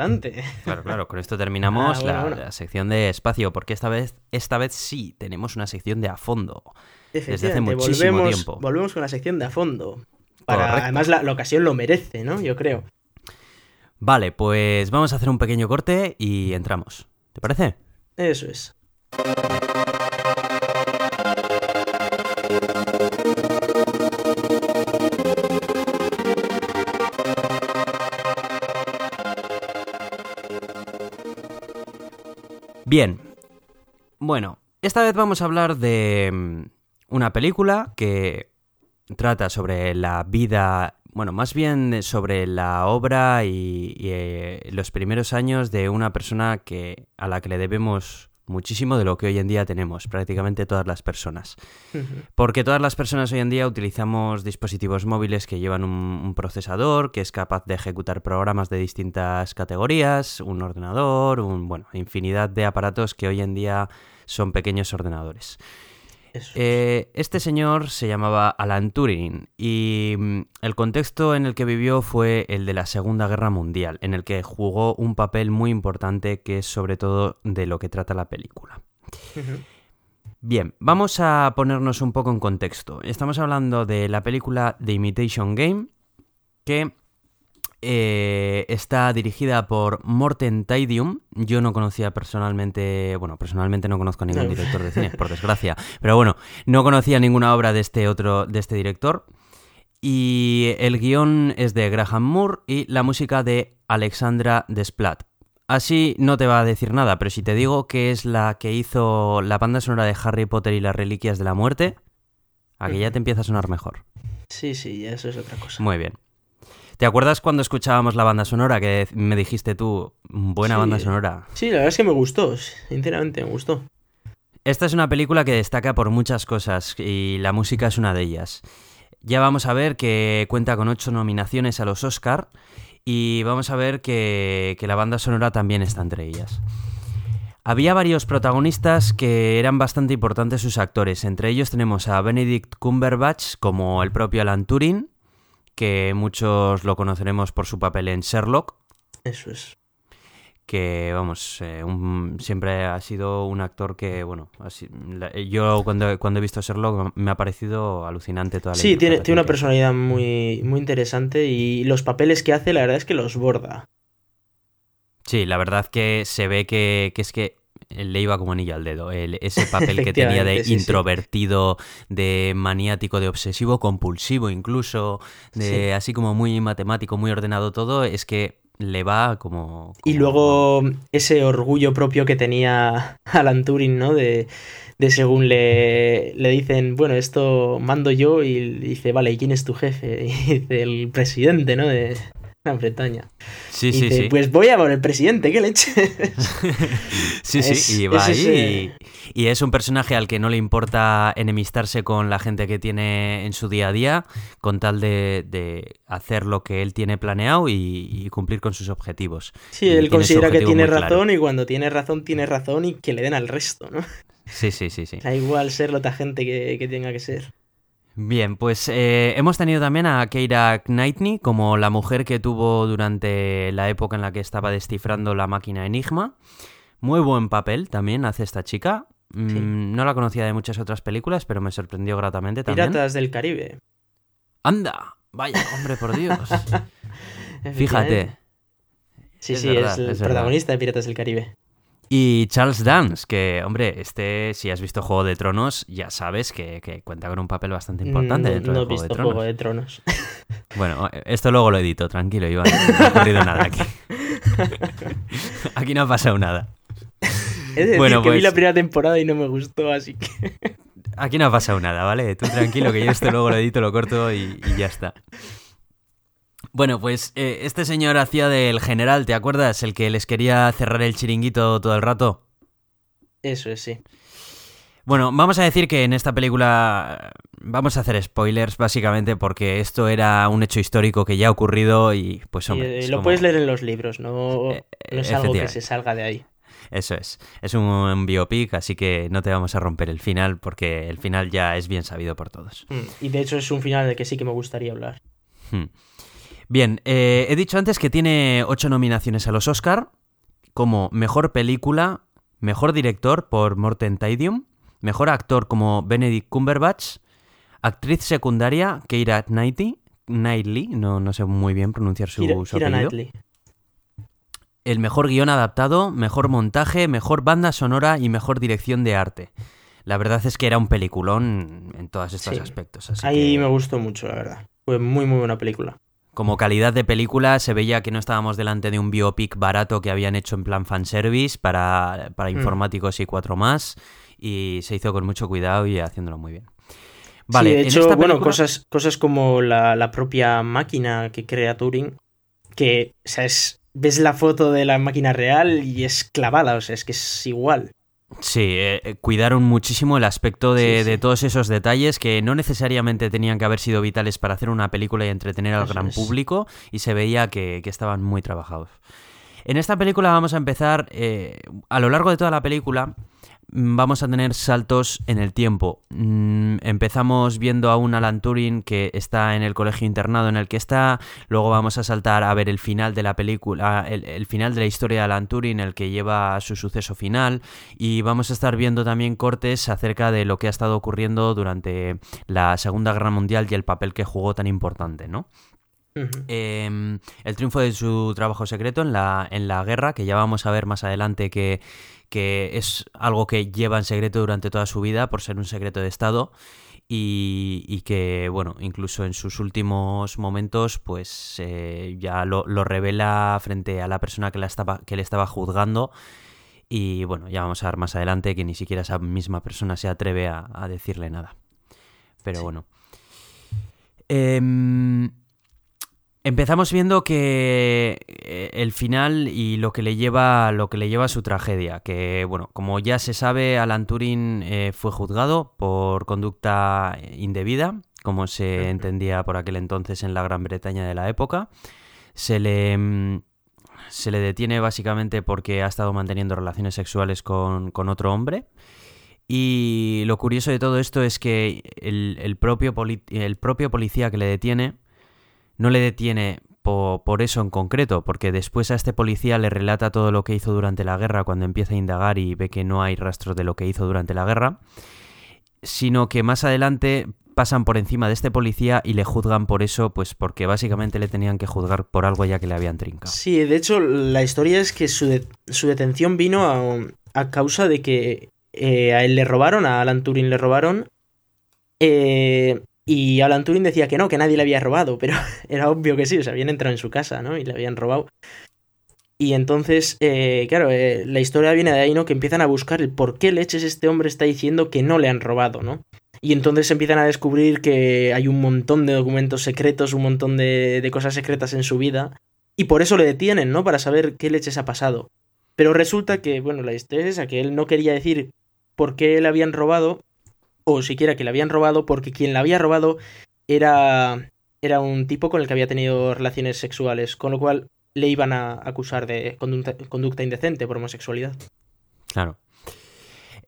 Claro, claro. Con esto terminamos ah, la, sección de espacio, porque esta vez, esta vez sí tenemos una sección de a fondo. Desde hace muchísimo volvemos, tiempo. Volvemos con la sección de a fondo. además, la, la, ocasión lo merece, ¿no? Yo creo. Vale, pues vamos a hacer un pequeño corte y entramos. ¿Te parece? Eso es. Bien. Bueno, esta vez vamos a hablar de mm, una película que trata sobre la vida bueno, más bien sobre la obra y, eh, los primeros años de una persona que, a la que le debemos muchísimo de lo que hoy en día tenemos, prácticamente todas las personas. Porque todas las personas hoy en día utilizamos dispositivos móviles que llevan un, procesador que es capaz de ejecutar programas de distintas categorías, un ordenador, un, bueno, infinidad de aparatos que hoy en día son pequeños ordenadores. Eh, este señor se llamaba Alan Turing y mm, el contexto en el que vivió fue el de la Segunda Guerra Mundial, en el que jugó un papel muy importante que es sobre todo de lo que trata la película. Bien, vamos a ponernos un poco en contexto. Estamos hablando de la película The Imitation Game, que eh, está dirigida por Morten Taidium. Yo no conocía personalmente, bueno, personalmente no conozco a ningún director de cine, por desgracia. Pero bueno, no conocía ninguna obra de este otro, de este director. Y el guion es de Graham Moore y la música de Alexandra Desplat. Así no te va a decir nada, pero si te digo que es la que hizo la banda sonora de Harry Potter y las Reliquias de la Muerte, aquí ya te empieza a sonar mejor. Sí, sí, eso es otra cosa. Muy bien. ¿Te acuerdas cuando escuchábamos la banda sonora que me dijiste tú, buena banda sonora? Sí, la verdad es que me gustó, sinceramente me gustó. Esta es una película que destaca por muchas cosas y la música es una de ellas. Ya vamos a ver que cuenta con ocho nominaciones a los Oscar y vamos a ver que, que la banda sonora también está entre ellas. Había varios protagonistas que eran bastante importantes sus actores. Entre ellos tenemos a Benedict Cumberbatch como el propio Alan Turing, que muchos lo conoceremos por su papel en Sherlock. Eso es. Que, vamos, eh, siempre ha sido un actor que, bueno, yo cuando, cuando he visto Sherlock me ha parecido alucinante toda la Sí, tiene, tiene una personalidad muy, muy interesante y los papeles que hace, la verdad es que los borda. Sí, la verdad que se ve que, que es que le iba como anillo al dedo. ese papel que tenía de introvertido, de maniático, de obsesivo, compulsivo incluso, de así como muy matemático, muy ordenado todo, es que le va como, Y luego ese orgullo propio que tenía Alan Turing, ¿no? De, de según le, le dicen, bueno, esto mando yo y dice, vale, ¿y quién es tu jefe? Y dice, el presidente, ¿no? De, Gran Bretaña. Sí, sí, sí. Pues voy a por el presidente, qué leche. sí, sí, y va ahí. Y, es un personaje al que no le importa enemistarse con la gente que tiene en su día a día, con tal de, hacer lo que él tiene planeado y, cumplir con sus objetivos. Sí, él considera que tiene razón y cuando tiene razón, tiene razón y que le den al resto, ¿no? Sí, sí, sí, sí. Da igual ser lo gente que, que tenga que ser. Bien, pues eh, hemos tenido también a Keira Knightley como la mujer que tuvo durante la época en la que estaba descifrando la máquina Enigma. Muy buen papel también hace esta chica. Mm, no la conocía de muchas otras películas, pero me sorprendió gratamente también. Piratas del Caribe. ¡Anda! Vaya, hombre, por Dios. Fíjate. Sí, sí, es el protagonista de Piratas del Caribe. Y Charles Dance, que, hombre, este, si has visto Juego de Tronos, ya sabes que, cuenta con un papel bastante importante dentro de Juego de Tronos. Juego de Tronos. Bueno, esto luego lo edito, tranquilo, Iván. No ha ocurrido nada aquí. Aquí no ha pasado nada. Es bueno, que vi la pues primera temporada y no me gustó, así que. Aquí no ha pasado nada, ¿vale? Tú tranquilo, que yo esto luego lo edito, lo corto y ya está. Bueno, pues eh, este señor hacía del general, ¿te acuerdas? El que les quería cerrar el chiringuito todo el rato. Eso es, sí. Bueno, vamos a decir que en esta película vamos a hacer spoilers básicamente porque esto era un hecho histórico que ya ha ocurrido y pues hombre... Eh, lo puedes leer en los libros, no, eh, no es algo que se salga de ahí. Eso es, es un, biopic, así que no te vamos a romper el final porque el final ya es bien sabido por todos. Mm, y de hecho es un final de que sí que me gustaría hablar. Hmm. Bien, eh, he dicho antes que tiene ocho nominaciones a los Oscar, como Mejor Película, Mejor Director por Morten Taidium, Mejor Actor como Benedict Cumberbatch, Actriz Secundaria Keira Knightley, Knightley no, no sé muy bien pronunciar su, apellido. El Mejor Guión Adaptado, Mejor Montaje, Mejor Banda Sonora y Mejor Dirección de Arte. La verdad es que era un peliculón en todos estos aspectos. Ahí me gustó mucho, la verdad. Fue muy, muy buena película. Como calidad de película se veía que no estábamos delante de un biopic barato que habían hecho en plan fanservice para, para mm. informáticos y cuatro más y se hizo con mucho cuidado y haciéndolo muy bien. Vale, de hecho, bueno, cosas, cosas como la, propia máquina que crea Turing, que, o sea, es, ves la foto de la máquina real y es clavada, o sea, es que es igual. Sí, eh, eh, cuidaron muchísimo el aspecto de, todos esos detalles que no necesariamente tenían que haber sido vitales para hacer una película y entretener al gran público y se veía que, estaban muy trabajados. En esta película vamos a empezar, eh, a lo largo de toda la película, vamos a tener saltos en el tiempo. Mm, empezamos viendo a un Alan Turing que está en el colegio internado en el que está, luego vamos a saltar a ver el final de la película, el, final de la historia de Alan Turing, el que lleva a su suceso final, y vamos a estar viendo también cortes acerca de lo que ha estado ocurriendo durante la Segunda Guerra Mundial y el papel que jugó tan importante, ¿no? Em, el triunfo de su trabajo secreto en la, en la guerra, que ya vamos a ver más adelante que que es algo que lleva en secreto durante toda su vida por ser un secreto de Estado y, que, bueno, incluso en sus últimos momentos, pues eh, ya lo, revela frente a la persona que, la estaba, que le estaba juzgando. Y bueno, ya vamos a ver más adelante que ni siquiera esa misma persona se atreve a, decirle nada. Pero bueno. Eh, Empezamos viendo que eh, el final y lo que le lleva lo que le lleva a su tragedia, que bueno, como ya se sabe, Alan Turing eh, fue juzgado por conducta indebida, como se entendía por aquel entonces en la Gran Bretaña de la época. Se le mm, se le detiene básicamente porque ha estado manteniendo relaciones sexuales con, otro hombre. Y lo curioso de todo esto es que el, propio, el propio policía que le detiene no le detiene por, eso en concreto, porque después a este policía le relata todo lo que hizo durante la guerra cuando empieza a indagar y ve que no hay rastros de lo que hizo durante la guerra, sino que más adelante pasan por encima de este policía y le juzgan por eso, pues porque básicamente le tenían que juzgar por algo ya que le habían trincado. Sí, de hecho la historia es que su, detención vino a, causa de que eh, a él le robaron, a Alan Turing le robaron, eh, y Alan Turing decía que no, que nadie le había robado, pero era obvio que sí, o sea, habían entrado en su casa, ¿no? Y le habían robado. Y entonces, eh, claro, eh, la historia viene de ahí, ¿no? Que empiezan a buscar el por qué leches este hombre está diciendo que no le han robado, ¿no? Y entonces empiezan a descubrir que hay un montón de documentos secretos, un montón de, de cosas secretas en su vida. Y por eso le detienen, ¿no? Para saber qué leches ha pasado. Pero resulta que, bueno, la historia es esa, que él no quería decir por qué le habían robado, o siquiera que le habían robado porque quien la había robado era, era un tipo con el que había tenido relaciones sexuales, con lo cual le iban a acusar de conducta indecente por homosexualidad. Claro.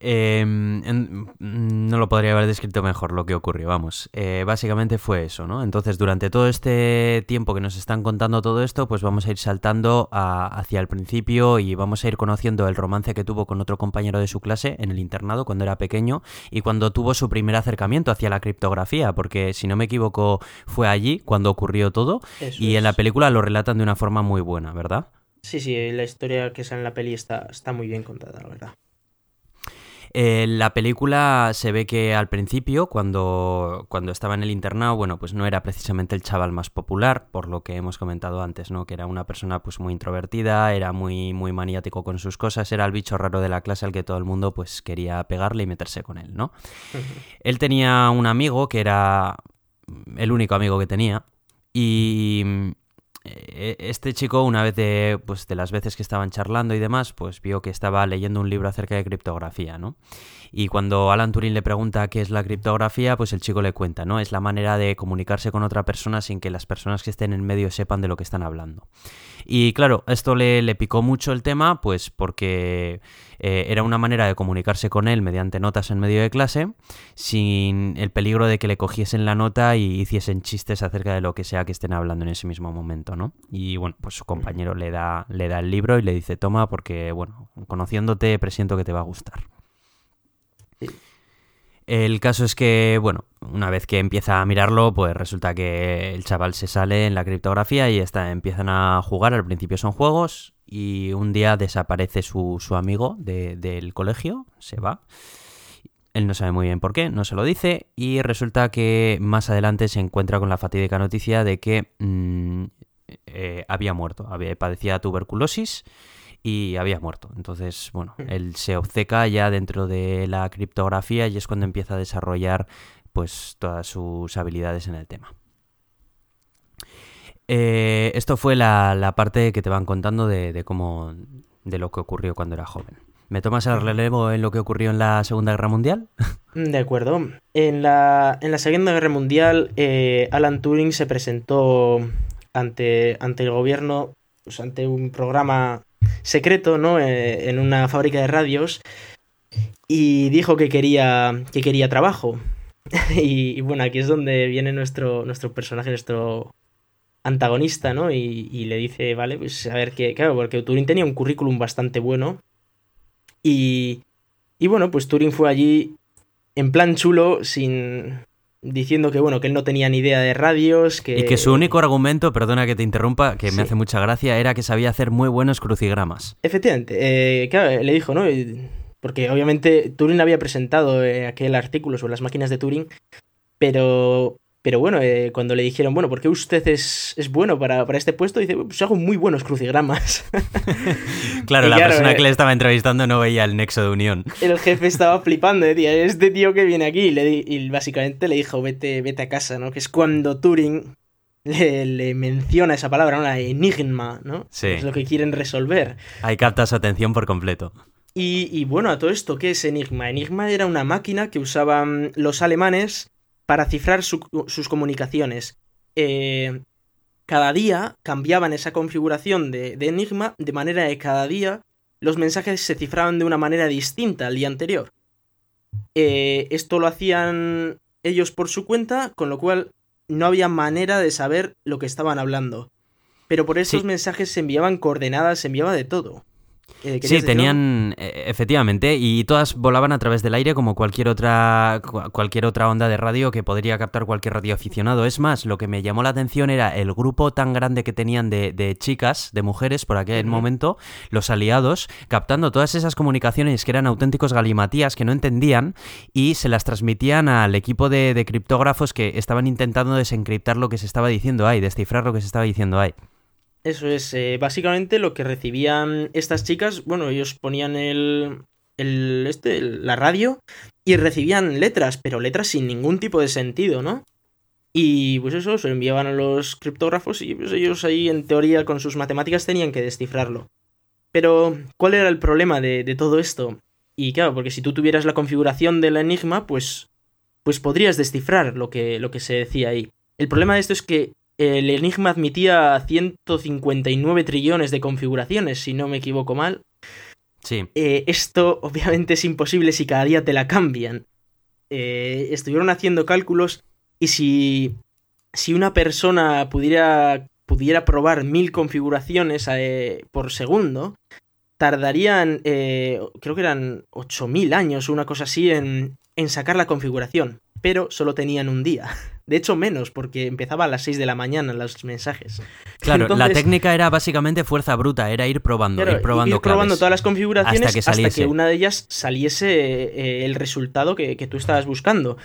Em, no lo podría haber descrito mejor lo que ocurrió, vamos. Eh, básicamente fue eso, ¿no? Entonces, durante todo este tiempo que nos están contando todo esto, pues vamos a ir saltando hacia el principio y vamos a ir conociendo el romance que tuvo con otro compañero de su clase en el internado cuando era pequeño y cuando tuvo su primer acercamiento hacia la criptografía, porque si no me equivoco fue allí cuando ocurrió todo y en la película lo relatan de una forma muy buena, ¿verdad? Sí, sí, la historia que sale en la peli está, está muy bien contada, la verdad. En la película se ve que al principio, cuando, cuando estaba en el internado, bueno, pues no era precisamente el chaval más popular, por lo que hemos comentado antes, ¿no? Que era una persona pues muy introvertida, era muy, muy maniático con sus cosas, era el bicho raro de la clase al que todo el mundo pues quería pegarle y meterse con él, ¿no? Él tenía un amigo que era el único amigo que tenía y eh, este chico, una vez de, pues, de las veces que estaban charlando y demás, pues vio que estaba leyendo un libro acerca de criptografía, ¿no? Y cuando Alan Turing le pregunta qué es la criptografía, pues el chico le cuenta, ¿no? Es la manera de comunicarse con otra persona sin que las personas que estén en medio sepan de lo que están hablando. Y claro, esto le, picó mucho el tema, pues porque eh, era una manera de comunicarse con él mediante notas en medio de clase, sin el peligro de que le cogiesen la nota y hiciesen chistes acerca de lo que sea que estén hablando en ese mismo momento, ¿no? Y bueno, pues su compañero le da, le da el libro y le dice, toma, porque, bueno, conociéndote presiento que te va a gustar. El caso es que, bueno, una vez que empieza a mirarlo, pues resulta que el chaval se sale en la criptografía y está, empiezan a jugar. Al principio son juegos y un día desaparece su, amigo del colegio, se va. Él no sabe muy bien por qué, no se lo dice y resulta que más adelante se encuentra con la fatídica noticia de que mm, eh, había muerto, había, padecía tuberculosis y había muerto. Entonces, bueno, mm. él se obceca ya dentro de la criptografía y es cuando empieza a desarrollar pues todas sus habilidades en el tema. Eh, esto fue la, parte que te van contando de, cómo. de lo que ocurrió cuando era joven. ¿Me tomas el relevo en lo que ocurrió en la Segunda Guerra Mundial? De acuerdo. En la, en la Segunda Guerra Mundial, eh, Alan Turing se presentó ante, ante el gobierno, pues ante un programa secreto, ¿no? Eh, en una fábrica de radios y dijo que quería, que quería trabajo. y, bueno, aquí es donde viene nuestro, nuestro personaje, nuestro antagonista, ¿no? Y, y, le dice, vale, pues a ver qué. Claro, porque Turing tenía un currículum bastante bueno. Y, y bueno, pues Turing fue allí en plan chulo, sin, diciendo que bueno, que él no tenía ni idea de radios, que... Y que su único argumento, perdona que te interrumpa, que me hace mucha gracia, era que sabía hacer muy buenos crucigramas. Efectivamente, eh, claro, le dijo, ¿no? Porque obviamente Turing había presentado eh, aquel artículo sobre las máquinas de Turing, pero pero bueno, eh, cuando le dijeron, bueno, ¿por qué usted es, es bueno para, para, este puesto? Dice, pues hago muy buenos crucigramas. claro, la persona que le estaba entrevistando no veía el nexo de unión. El jefe estaba flipando, decía, este tío que viene aquí. Y, le, y básicamente le dijo, vete, vete a casa, ¿no? Que es cuando Turing le, menciona esa palabra, una enigma, ¿no? Sí. Es lo que quieren resolver. Ahí capta su atención por completo. Y, y bueno, a todo esto, ¿qué es Enigma? Enigma era una máquina que usaban los alemanes para cifrar sus comunicaciones. Eh, cada día cambiaban esa configuración de, Enigma de manera que cada día los mensajes se cifraban de una manera distinta al día anterior. Eh, esto lo hacían ellos por su cuenta, con lo cual no había manera de saber lo que estaban hablando. Pero por esos mensajes se enviaban coordenadas, se enviaba de todo. Eh, sí, tenían, eh, efectivamente, y todas volaban a través del aire como cualquier otra, cualquier otra onda de radio que podría captar cualquier radioaficionado. Es más, lo que me llamó la atención era el grupo tan grande que tenían de, chicas, de mujeres por aquel momento, los aliados, captando todas esas comunicaciones que eran auténticos galimatías que no entendían y se las transmitían al equipo de, de criptógrafos que estaban intentando desencriptar lo que se estaba diciendo ahí, descifrar lo que se estaba diciendo ahí. Eso es, eh, básicamente lo que recibían estas chicas, bueno, ellos ponían el, el este, la radio y recibían letras, pero letras sin ningún tipo de sentido, ¿no? Y pues eso, se enviaban a los criptógrafos y pues ellos ahí en teoría con sus matemáticas tenían que descifrarlo. Pero, ¿cuál era el problema de, de todo esto? Y claro, porque si tú tuvieras la configuración del enigma, pues, pues podrías descifrar lo que, lo que se decía ahí. El problema de esto es que el Enigma admitía 159 trillones de configuraciones, si no me equivoco mal. Sí. Eh, esto obviamente es imposible si cada día te la cambian. Eh, estuvieron haciendo cálculos y si, si una persona pudiera, pudiera probar mil configuraciones eh, por segundo, tardarían, creo que eran 8.000 años o una cosa así en, en sacar la configuración, pero solo tenían un día. De hecho, menos, porque empezaba a las 6 de la mañana los mensajes. Claro, la técnica era básicamente fuerza bruta, era ir probando, ir probando, ir probando todas las configuraciones hasta que, una de ellas saliese eh, el resultado que, tú estabas buscando.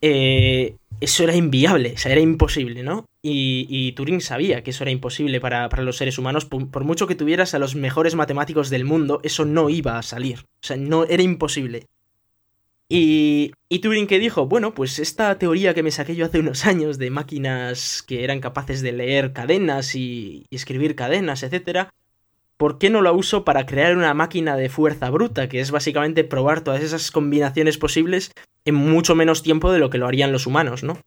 Eh, eso era inviable, o sea, era imposible, ¿no? Y, Turing sabía que eso era imposible para, los seres humanos. por, mucho que tuvieras a los mejores matemáticos del mundo, eso no iba a salir. O sea, no era imposible. Y, Turing que dijo, bueno, pues esta teoría que me saqué yo hace unos años de máquinas que eran capaces de leer cadenas y, escribir cadenas, etc., ¿por qué no la uso para crear una máquina de fuerza bruta, que es básicamente probar todas esas combinaciones posibles en mucho menos tiempo de lo que lo harían los humanos, ¿no?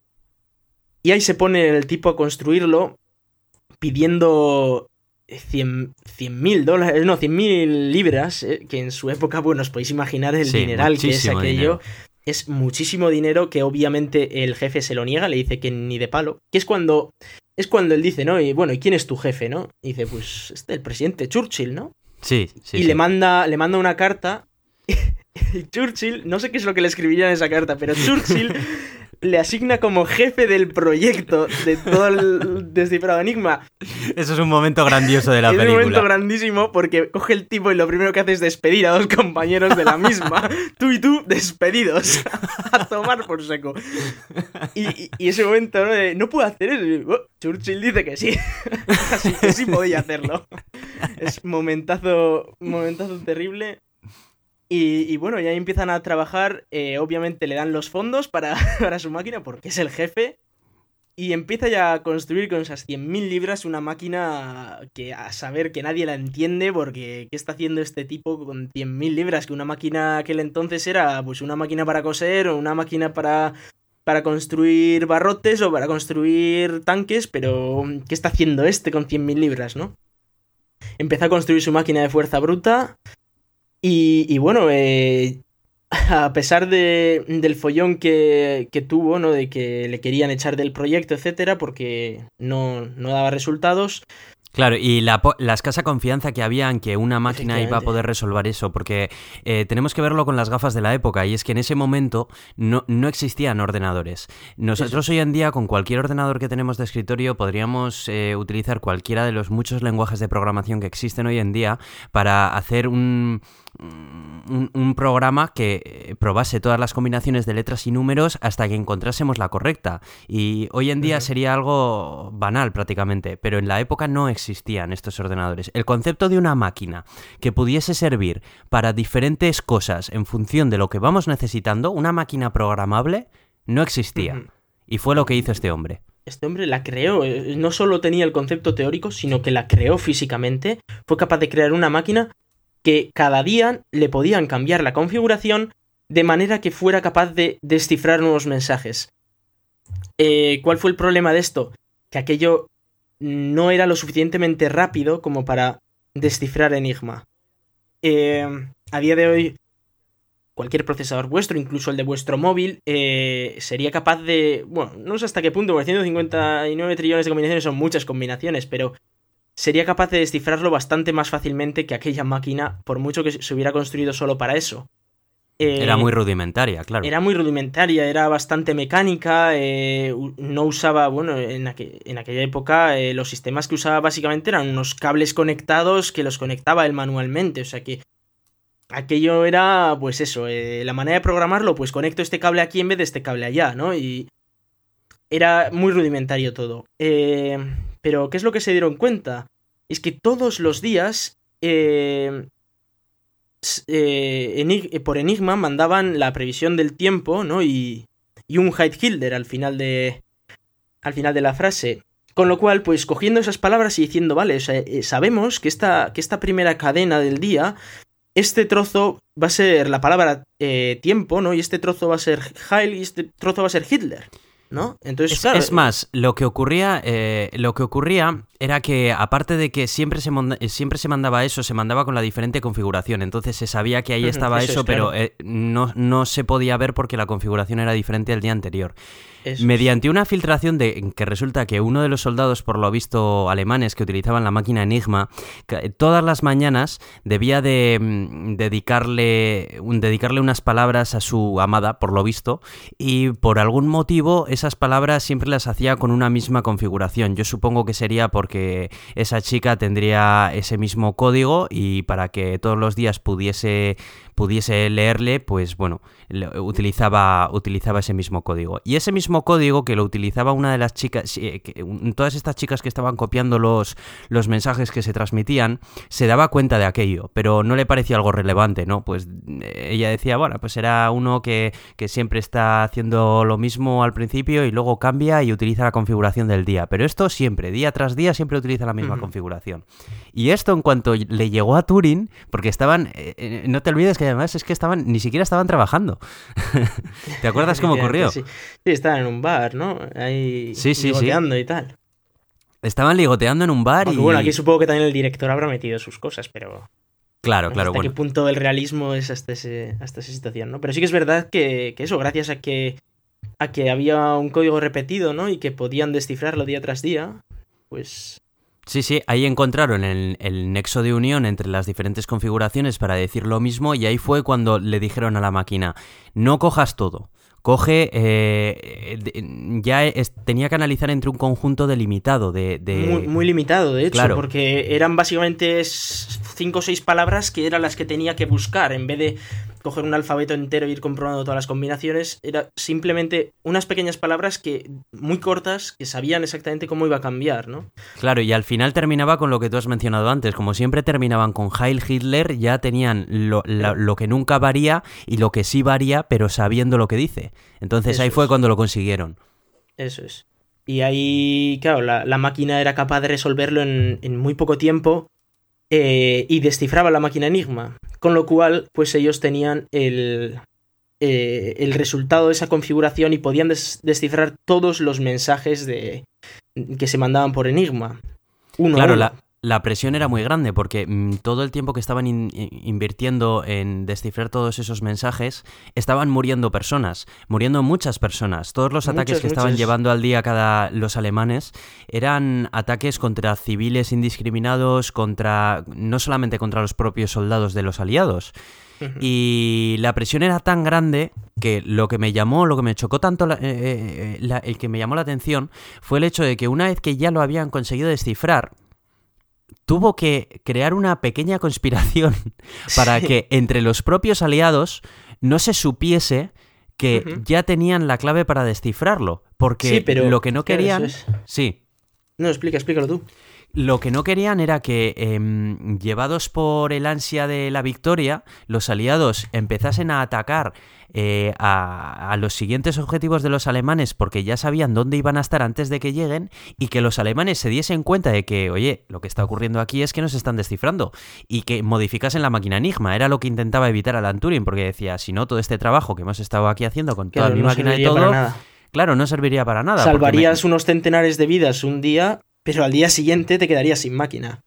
Y ahí se pone el tipo a construirlo pidiendo 100 mil dólares, no, 100 mil libras, eh, que en su época, bueno, os podéis imaginar el dineral que es aquello. Es muchísimo dinero que obviamente el jefe se lo niega, le dice que ni de palo. Que es cuando. Es cuando él dice, ¿no? Y bueno, ¿y quién es tu jefe, no? Y dice, pues este, el presidente Churchill, ¿no? Sí, sí. Y Le, manda, le manda una carta. y Churchill, no sé qué es lo que le escribiría en esa carta, pero Churchill le asigna como jefe del proyecto de todo el descifrado enigma. Eso es un momento grandioso de la película. Es un momento grandísimo porque coge el tipo y lo primero que hace es despedir a dos compañeros de la misma. tú y tú despedidos. a tomar por seco. Y, ese momento, ¿no? no puedo hacer eso. Oh, Churchill dice que sí. Así que sí podía hacerlo. Es momentazo, momentazo terrible. Y, bueno, ya empiezan a trabajar. Eh, obviamente le dan los fondos para, para, su máquina porque es el jefe. y empieza ya a construir con esas 100.000 libras una máquina que a saber que nadie la entiende porque ¿qué está haciendo este tipo con 100.000 libras? Que una máquina aquel entonces era pues una máquina para coser o una máquina para, para construir barrotes o para construir tanques, pero ¿qué está haciendo este con 100.000 libras, no? Empieza a construir su máquina de fuerza bruta y, y bueno, eh, a pesar de, del follón que, que, tuvo, ¿no? De que le querían echar del proyecto, etcétera, porque no, no daba resultados, Claro, y la, la, escasa confianza que había en que una máquina iba a poder resolver eso, porque eh, tenemos que verlo con las gafas de la época, y es que en ese momento no, no existían ordenadores. Nosotros hoy en día, con cualquier ordenador que tenemos de escritorio, podríamos eh, utilizar cualquiera de los muchos lenguajes de programación que existen hoy en día para hacer un, un, un programa que eh, probase todas las combinaciones de letras y números hasta que encontrásemos la correcta. Y hoy en día uh -huh. sería algo banal prácticamente, pero en la época no existía existían estos ordenadores. El concepto de una máquina que pudiese servir para diferentes cosas en función de lo que vamos necesitando, una máquina programable, no existía. Uh -huh. Y fue lo que hizo este hombre. Este hombre la creó, eh, no solo tenía el concepto teórico, sino que la creó físicamente. Fue capaz de crear una máquina que cada día le podían cambiar la configuración de manera que fuera capaz de descifrar nuevos mensajes. Eh, ¿Cuál fue el problema de esto? Que aquello no era lo suficientemente rápido como para descifrar Enigma. Eh, a día de hoy, cualquier procesador vuestro, incluso el de vuestro móvil, eh, sería capaz de... Bueno, no sé hasta qué punto, porque 159 trillones de combinaciones son muchas combinaciones, pero sería capaz de descifrarlo bastante más fácilmente que aquella máquina, por mucho que se hubiera construido solo para eso. Eh, era muy rudimentaria, claro. Era muy rudimentaria, era bastante mecánica, eh, no usaba, bueno, en, aqu en aquella época eh, los sistemas que usaba básicamente eran unos cables conectados que los conectaba él manualmente, o sea que aquello era, pues eso, eh, la manera de programarlo, pues conecto este cable aquí en vez de este cable allá, ¿no? Y era muy rudimentario todo. Eh, pero, ¿qué es lo que se dieron cuenta? Es que todos los días eh, eh, enig por Enigma mandaban la previsión del tiempo, ¿no? Y, y un Hilder al final de. Al final de la frase. Con lo cual, pues cogiendo esas palabras y diciendo, vale, eh, sabemos que esta, que esta primera cadena del día, este trozo va a ser la palabra eh, tiempo, ¿no? Y este trozo va a ser Heil y este trozo va a ser Hitler. ¿No? Entonces, es, claro, es más, lo que ocurría, eh, lo que ocurría era que aparte de que siempre se, siempre se mandaba eso, se mandaba con la diferente configuración. Entonces se sabía que ahí estaba eso, eso es, pero claro. eh, no, no, se podía ver porque la configuración era diferente al día anterior. Eso Mediante es. una filtración de que resulta que uno de los soldados, por lo visto alemanes, que utilizaban la máquina Enigma, todas las mañanas debía de mm, dedicarle, un, dedicarle unas palabras a su amada, por lo visto, y por algún motivo esas palabras siempre las hacía con una misma configuración. Yo supongo que sería porque esa chica tendría ese mismo código y para que todos los días pudiese pudiese leerle, pues bueno, utilizaba, utilizaba ese mismo código. Y ese mismo código que lo utilizaba una de las chicas, eh, que, todas estas chicas que estaban copiando los, los mensajes que se transmitían, se daba cuenta de aquello, pero no le parecía algo relevante, ¿no? Pues eh, ella decía, bueno, pues era uno que, que siempre está haciendo lo mismo al principio y luego cambia y utiliza la configuración del día. Pero esto siempre, día tras día, siempre utiliza la misma uh -huh. configuración. Y esto en cuanto le llegó a Turing, porque estaban, eh, no te olvides que además es que estaban, ni siquiera estaban trabajando. ¿Te acuerdas cómo ocurrió? Sí. sí, estaban en un bar, ¿no? Ahí sí, sí, sí. y tal. Estaban ligoteando en un bar Aunque, y... Bueno, aquí supongo que también el director habrá metido sus cosas, pero... Claro, claro. ¿Hasta bueno. qué punto el realismo es hasta, ese, hasta esa situación, no? Pero sí que es verdad que, que eso, gracias a que, a que había un código repetido, ¿no? Y que podían descifrarlo día tras día, pues Sí, sí, ahí encontraron el, el, nexo de unión entre las diferentes configuraciones para decir lo mismo y ahí fue cuando le dijeron a la máquina, no cojas todo, coge, eh, ya es, tenía que analizar entre un conjunto delimitado de... de... Muy, muy, limitado, de hecho, claro. porque eran básicamente cinco o seis palabras que eran las que tenía que buscar, en vez de coger un alfabeto entero e ir comprobando todas las combinaciones, era simplemente unas pequeñas palabras que muy cortas que sabían exactamente cómo iba a cambiar, ¿no? Claro, y al final terminaba con lo que tú has mencionado antes, como siempre terminaban con Heil Hitler, ya tenían lo, lo, lo que nunca varía y lo que sí varía, pero sabiendo lo que dice. Entonces Eso ahí fue es. cuando lo consiguieron. Eso es. Y ahí, claro, la, máquina era capaz de resolverlo en, muy poco tiempo eh, y descifraba la máquina Enigma. Con lo cual, pues ellos tenían el, eh, el resultado de esa configuración y podían descifrar todos los mensajes de, que se mandaban por Enigma. Uno claro, La, la presión era muy grande porque mm, todo el tiempo que estaban invirtiendo en descifrar todos esos mensajes, estaban muriendo personas, muriendo muchas personas. Todos los ataques que estaban llevando al día cada los alemanes eran ataques contra civiles indiscriminados, contra no solamente contra los propios soldados de los aliados. Y la presión era tan grande que lo que me llamó, lo que me chocó tanto, eh, eh, eh, el que me llamó la atención fue el hecho de que una vez que ya lo habían conseguido descifrar, tuvo que crear una pequeña conspiración para que entre los propios aliados no se supiese que ya tenían la clave para descifrarlo. Porque lo que no querían. Sí. No, explica, explícalo tú. Lo que no querían era que, em, llevados por el ansia de la victoria, los aliados empezasen a atacar eh, a, los siguientes objetivos de los alemanes porque ya sabían dónde iban a estar antes de que lleguen y que los alemanes se diesen cuenta de que, oye, lo que está ocurriendo aquí es que nos están descifrando y que modificasen la máquina Enigma. Era lo que intentaba evitar Alan Turing porque decía, si no, todo este trabajo que hemos estado aquí haciendo con toda mi máquina y todo... Claro, no serviría para nada. Salvarías unos centenares de vidas un día pero al día siguiente te quedarías sin máquina.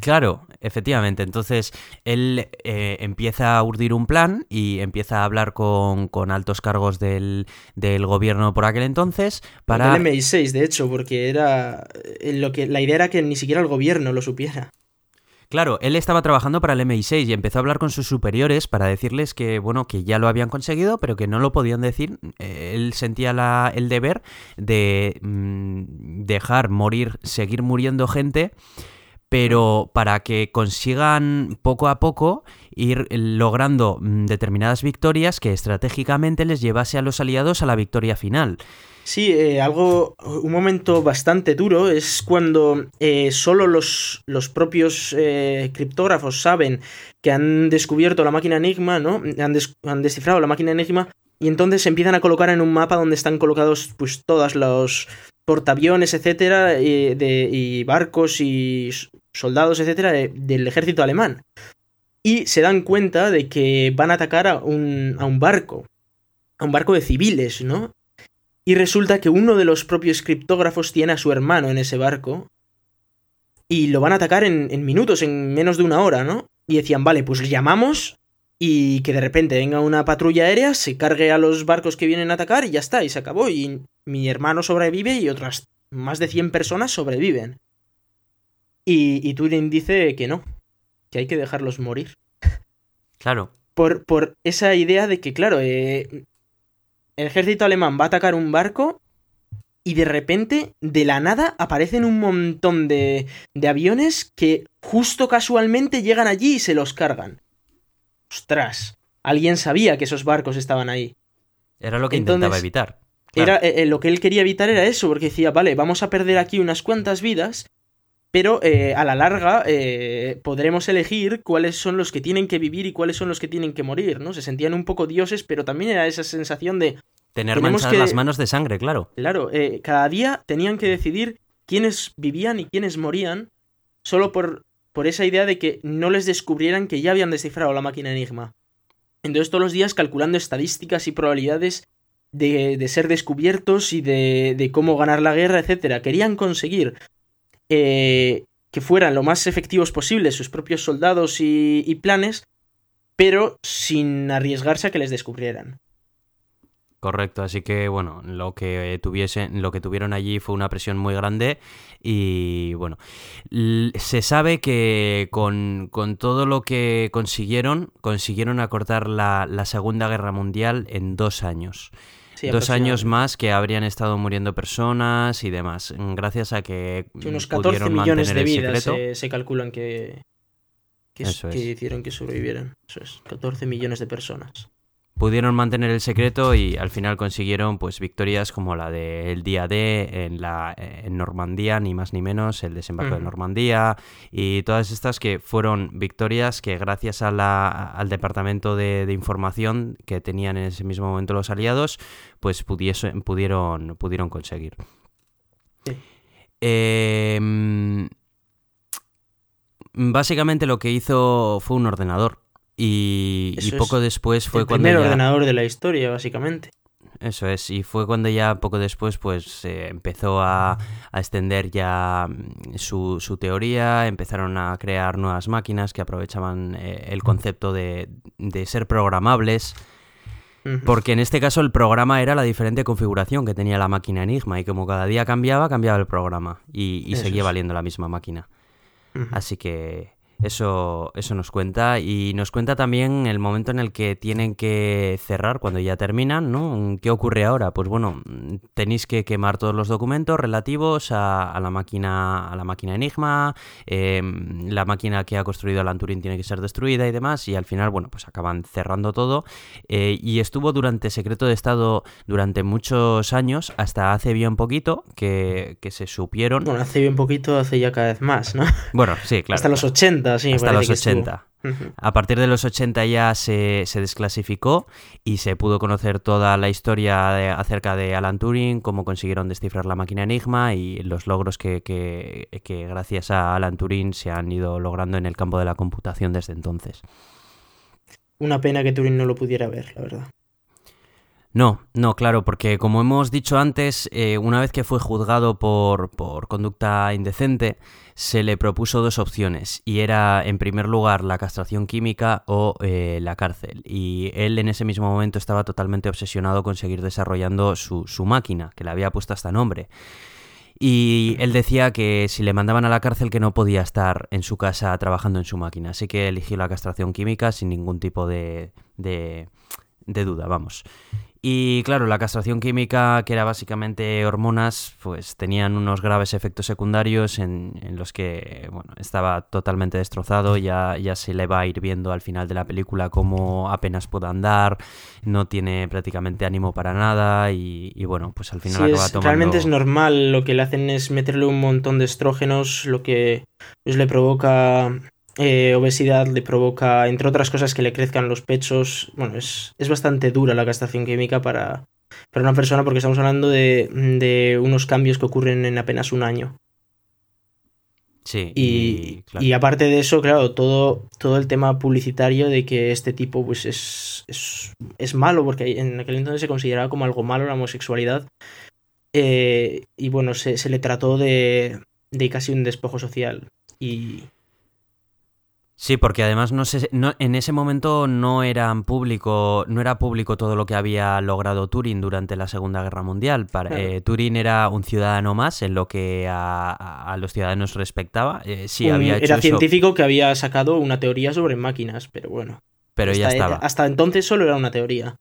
Claro, efectivamente. Entonces él eh, empieza a urdir un plan y empieza a hablar con, altos cargos del, gobierno por aquel entonces para... El MI6, de hecho, porque era eh, lo que la idea era que ni siquiera el gobierno lo supiera. Claro, él estaba trabajando para el MI6 y empezó a hablar con sus superiores para decirles que, bueno, que ya lo habían conseguido, pero que no lo podían decir. Él sentía la, el deber de mm, dejar morir, seguir muriendo gente, pero para que consigan poco a poco ir logrando mm, determinadas victorias que estratégicamente les llevase a los aliados a la victoria final. Sí, eh, algo, un momento bastante duro es cuando eh, solo los, los propios eh, criptógrafos saben que han descubierto la máquina Enigma, ¿no? Han, han, descifrado la máquina Enigma y entonces se empiezan a colocar en un mapa donde están colocados pues todos los portaaviones, etcétera, de, y barcos y soldados, etcétera, del ejército alemán. Y se dan cuenta de que van a atacar a un, a un barco, a un barco de civiles, ¿no? Y resulta que uno de los propios criptógrafos tiene a su hermano en ese barco. Y lo van a atacar en, minutos, en menos de una hora, ¿no? Y decían, vale, pues llamamos y que de repente venga una patrulla aérea, se cargue a los barcos que vienen a atacar y ya está, y se acabó. Y mi hermano sobrevive y otras más de 100 personas sobreviven. Y, y Turing dice que no, que hay que dejarlos morir. Claro. Por, por esa idea de que, claro, eh, el ejército alemán va a atacar un barco y de repente, de la nada, aparecen un montón de, de aviones que justo casualmente llegan allí y se los cargan. Ostras, alguien sabía que esos barcos estaban ahí. Era lo que intentaba evitar. Era, eh, eh, lo que él quería evitar era eso, porque decía, vale, vamos a perder aquí unas cuantas vidas, pero eh, a la larga podremos elegir cuáles son los que tienen que vivir y cuáles son los que tienen que morir, ¿no? Se sentían un poco dioses, pero también era esa sensación de, Tener manchadas las manos de sangre, claro. Claro, eh, cada día tenían que decidir quiénes vivían y quiénes morían, solo por, por esa idea de que no les descubrieran que ya habían descifrado la máquina Enigma. Entonces todos los días calculando estadísticas y probabilidades de, de ser descubiertos y de, de, cómo ganar la guerra, etc. Querían conseguir que fueran lo más efectivos posibles sus propios soldados y, y planes, pero sin arriesgarse a que les descubrieran. Correcto, así que bueno, lo que tuviesen, lo que tuvieron allí fue una presión muy grande y bueno, se sabe que con, todo lo que consiguieron, consiguieron acortar la, Segunda Guerra Mundial en dos años. Dos años más que habrían estado muriendo personas y demás, gracias a que unos 14 millones de vidas se, calculan que, que, que hicieron que sobrevivieran. Eso es, 14 millones de personas pudieron mantener el secreto y al final consiguieron pues victorias como la del día D en la en Normandía ni más ni menos el desembarco de Normandía y todas estas que fueron victorias que gracias a la, al departamento de, información que tenían en ese mismo momento los aliados pues pudieron pudieron conseguir. Em, básicamente lo que hizo fue un ordenador. Y, poco después fue el cuando. El primer ordenador de la historia, básicamente. Eso es, y fue cuando ya poco después pues empezó a, extender ya mm, su, su, teoría, empezaron a crear nuevas máquinas que aprovechaban eh, el concepto de, de ser programables, porque en este caso el programa era la diferente configuración que tenía la máquina Enigma y como cada día cambiaba, cambiaba el programa y, seguía valiendo la misma máquina. Así que eso, eso nos cuenta y nos cuenta también el momento en el que tienen que cerrar cuando ya terminan, ¿no? ¿Qué ocurre ahora? Pues bueno, tenéis que quemar todos los documentos relativos a, la máquina a la máquina Enigma, em, la máquina que ha construido Alan Turing tiene que ser destruida y demás y al final, bueno, pues acaban cerrando todo eh, y estuvo durante secreto de Estado durante muchos años, hasta hace bien poquito que, que se supieron... Bueno, hace bien poquito, hace ya cada vez más, ¿no? Bueno, sí, claro. Hasta los 80 hasta los 80. A partir de los 80 ya se, desclasificó y se pudo conocer toda la historia acerca de Alan Turing, cómo consiguieron descifrar la máquina Enigma y los logros que, que, gracias a Alan Turing se han ido logrando en el campo de la computación desde entonces. Una pena que Turing no lo pudiera ver, la verdad. No, no, claro, porque como hemos dicho antes, eh, una vez que fue juzgado por, por, conducta indecente, se le propuso dos opciones, y era en primer lugar la castración química o eh, la cárcel. Y él en ese mismo momento estaba totalmente obsesionado con seguir desarrollando su, su máquina, que le había puesto hasta nombre. Y él decía que si le mandaban a la cárcel que no podía estar en su casa trabajando en su máquina, así que eligió la castración química sin ningún tipo de, de, de duda, vamos. Y claro, la castración química, que era básicamente hormonas, pues tenían unos graves efectos secundarios en, los que, bueno, estaba totalmente destrozado, ya, ya se le va a ir viendo al final de la película cómo apenas puede andar, no tiene prácticamente ánimo para nada y, bueno, pues al final acaba tomando... Realmente es normal, lo que le hacen es meterle un montón de estrógenos, lo que pues, le provoca eh, obesidad le provoca, entre otras cosas, que le crezcan los pechos. Bueno, es, es bastante dura la castración química para, para una persona porque estamos hablando de, de, unos cambios que ocurren en apenas un año. Sí. Y, y, aparte de eso, claro, todo, todo el tema publicitario de que este tipo pues es, es, es malo, porque en aquel entonces se consideraba como algo malo la homosexualidad. Eh, y bueno, se, se le trató de, de casi un despojo social. Y, Sí, porque además no sé, no, en ese momento no eran público, no era público todo lo que había logrado Turing durante la Segunda Guerra Mundial. Para, eh, Turing era un ciudadano más en lo que a, los ciudadanos respectaba. Eh, sí, había era científico que había sacado una teoría sobre máquinas, pero bueno. Pero ya estaba. Hasta entonces solo era una teoría.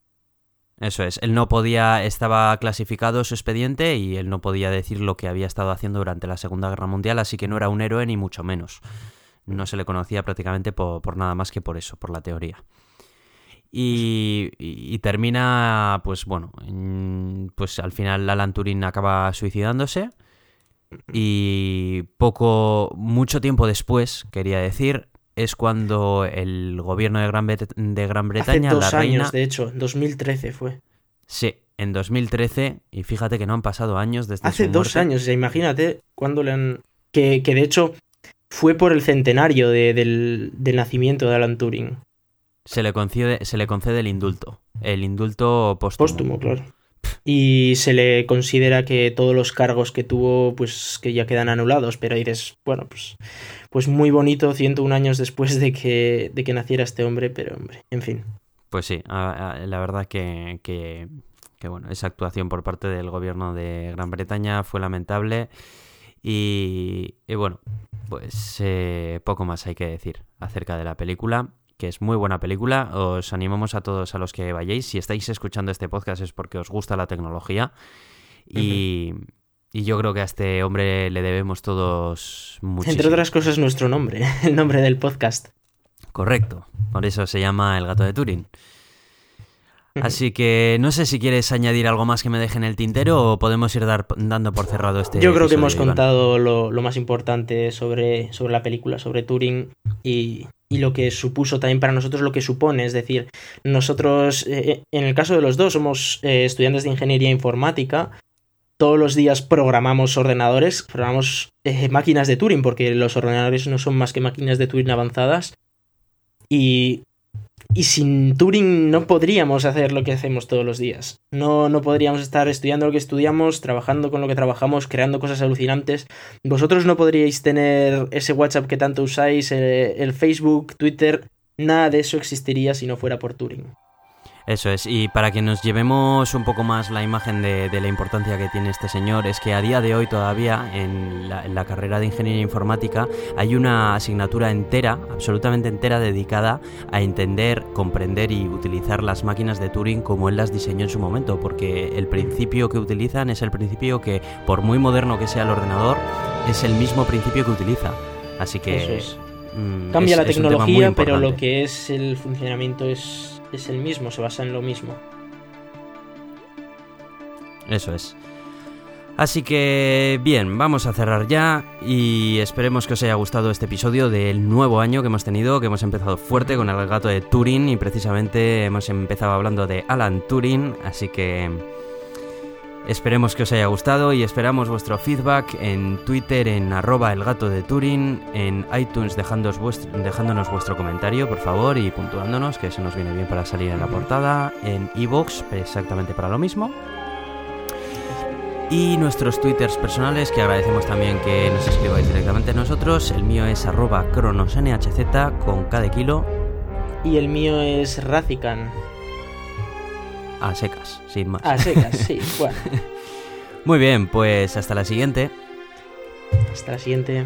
Eso es, él no podía, estaba clasificado su expediente y él no podía decir lo que había estado haciendo durante la Segunda Guerra Mundial, así que no era un héroe ni mucho menos no se le conocía prácticamente por, nada más que por eso, por la teoría. Y, termina, pues bueno, pues al final Alan Turing acaba suicidándose y poco, mucho tiempo después, quería decir, es cuando el gobierno de Gran, de Gran Bretaña, Hace dos años, de hecho, en 2013 fue. Sí, en 2013, y fíjate que no han pasado años desde Hace dos años, imagínate cuando le han... Que, que de hecho fue por el centenario del, nacimiento de Alan Turing. Se le, concede, se le concede el indulto. El indulto póstumo. Póstumo, claro. Y se le considera que todos los cargos que tuvo, pues que ya quedan anulados. Pero dices, bueno, pues, pues muy bonito 101 años después de que, de que naciera este hombre, pero hombre, en fin. Pues sí, la verdad que, que, que bueno, esa actuación por parte del gobierno de Gran Bretaña fue lamentable. Y, bueno, pues eh, poco más hay que decir acerca de la película, que es muy buena película. Os animamos a todos a los que vayáis. Si estáis escuchando este podcast es porque os gusta la tecnología. Y, yo creo que a este hombre le debemos todos muchísimo. Entre otras cosas, nuestro nombre, el nombre del podcast. Correcto, por eso se llama El gato de Turing. Así que no sé si quieres añadir algo más que me deje en el tintero o podemos ir dando por cerrado este. Yo creo que hemos contado lo, más importante sobre, sobre la película, sobre Turing y, lo que supuso también para nosotros lo que supone. Es decir, nosotros, eh, en el caso de los dos, somos eh, estudiantes de ingeniería informática, todos los días programamos ordenadores, programamos eh, máquinas de Turing, porque los ordenadores no son más que máquinas de Turing avanzadas. Y, y sin Turing no podríamos hacer lo que hacemos todos los días. No, no podríamos estar estudiando lo que estudiamos, trabajando con lo que trabajamos, creando cosas alucinantes. Vosotros no podríais tener ese WhatsApp que tanto usáis, eh, el Facebook, Twitter. Nada de eso existiría si no fuera por Turing. Eso es, y para que nos llevemos un poco más la imagen de, la importancia que tiene este señor, es que a día de hoy todavía en la, carrera de Ingeniería Informática hay una asignatura entera, absolutamente entera, dedicada a entender, comprender y utilizar las máquinas de Turing como él las diseñó en su momento, porque el principio que utilizan es el principio que, por muy moderno que sea el ordenador, es el mismo principio que utiliza. Así que... Mm, Cambia la tecnología, pero lo que es el funcionamiento es es el mismo, se basa en lo mismo. Eso es. Así que bien, vamos a cerrar ya y esperemos que os haya gustado este episodio del nuevo año que hemos tenido, que hemos empezado fuerte con el gato de Turing y precisamente hemos empezado hablando de Alan Turing, así que Esperemos que os haya gustado y esperamos vuestro feedback en Twitter en arroba el gato de Turing, en iTunes dejándonos vuestro comentario por favor y puntuándonos, que eso nos viene bien para salir en la portada, en iVoox exactamente para lo mismo. Y nuestros twitters personales, que agradecemos también que nos escribáis directamente a nosotros. El mío es arroba cronosnhz con cada kilo. Y el mío es Razican a secas, sin más. A secas, sí, bueno. Muy bien, pues hasta la siguiente. Hasta la siguiente.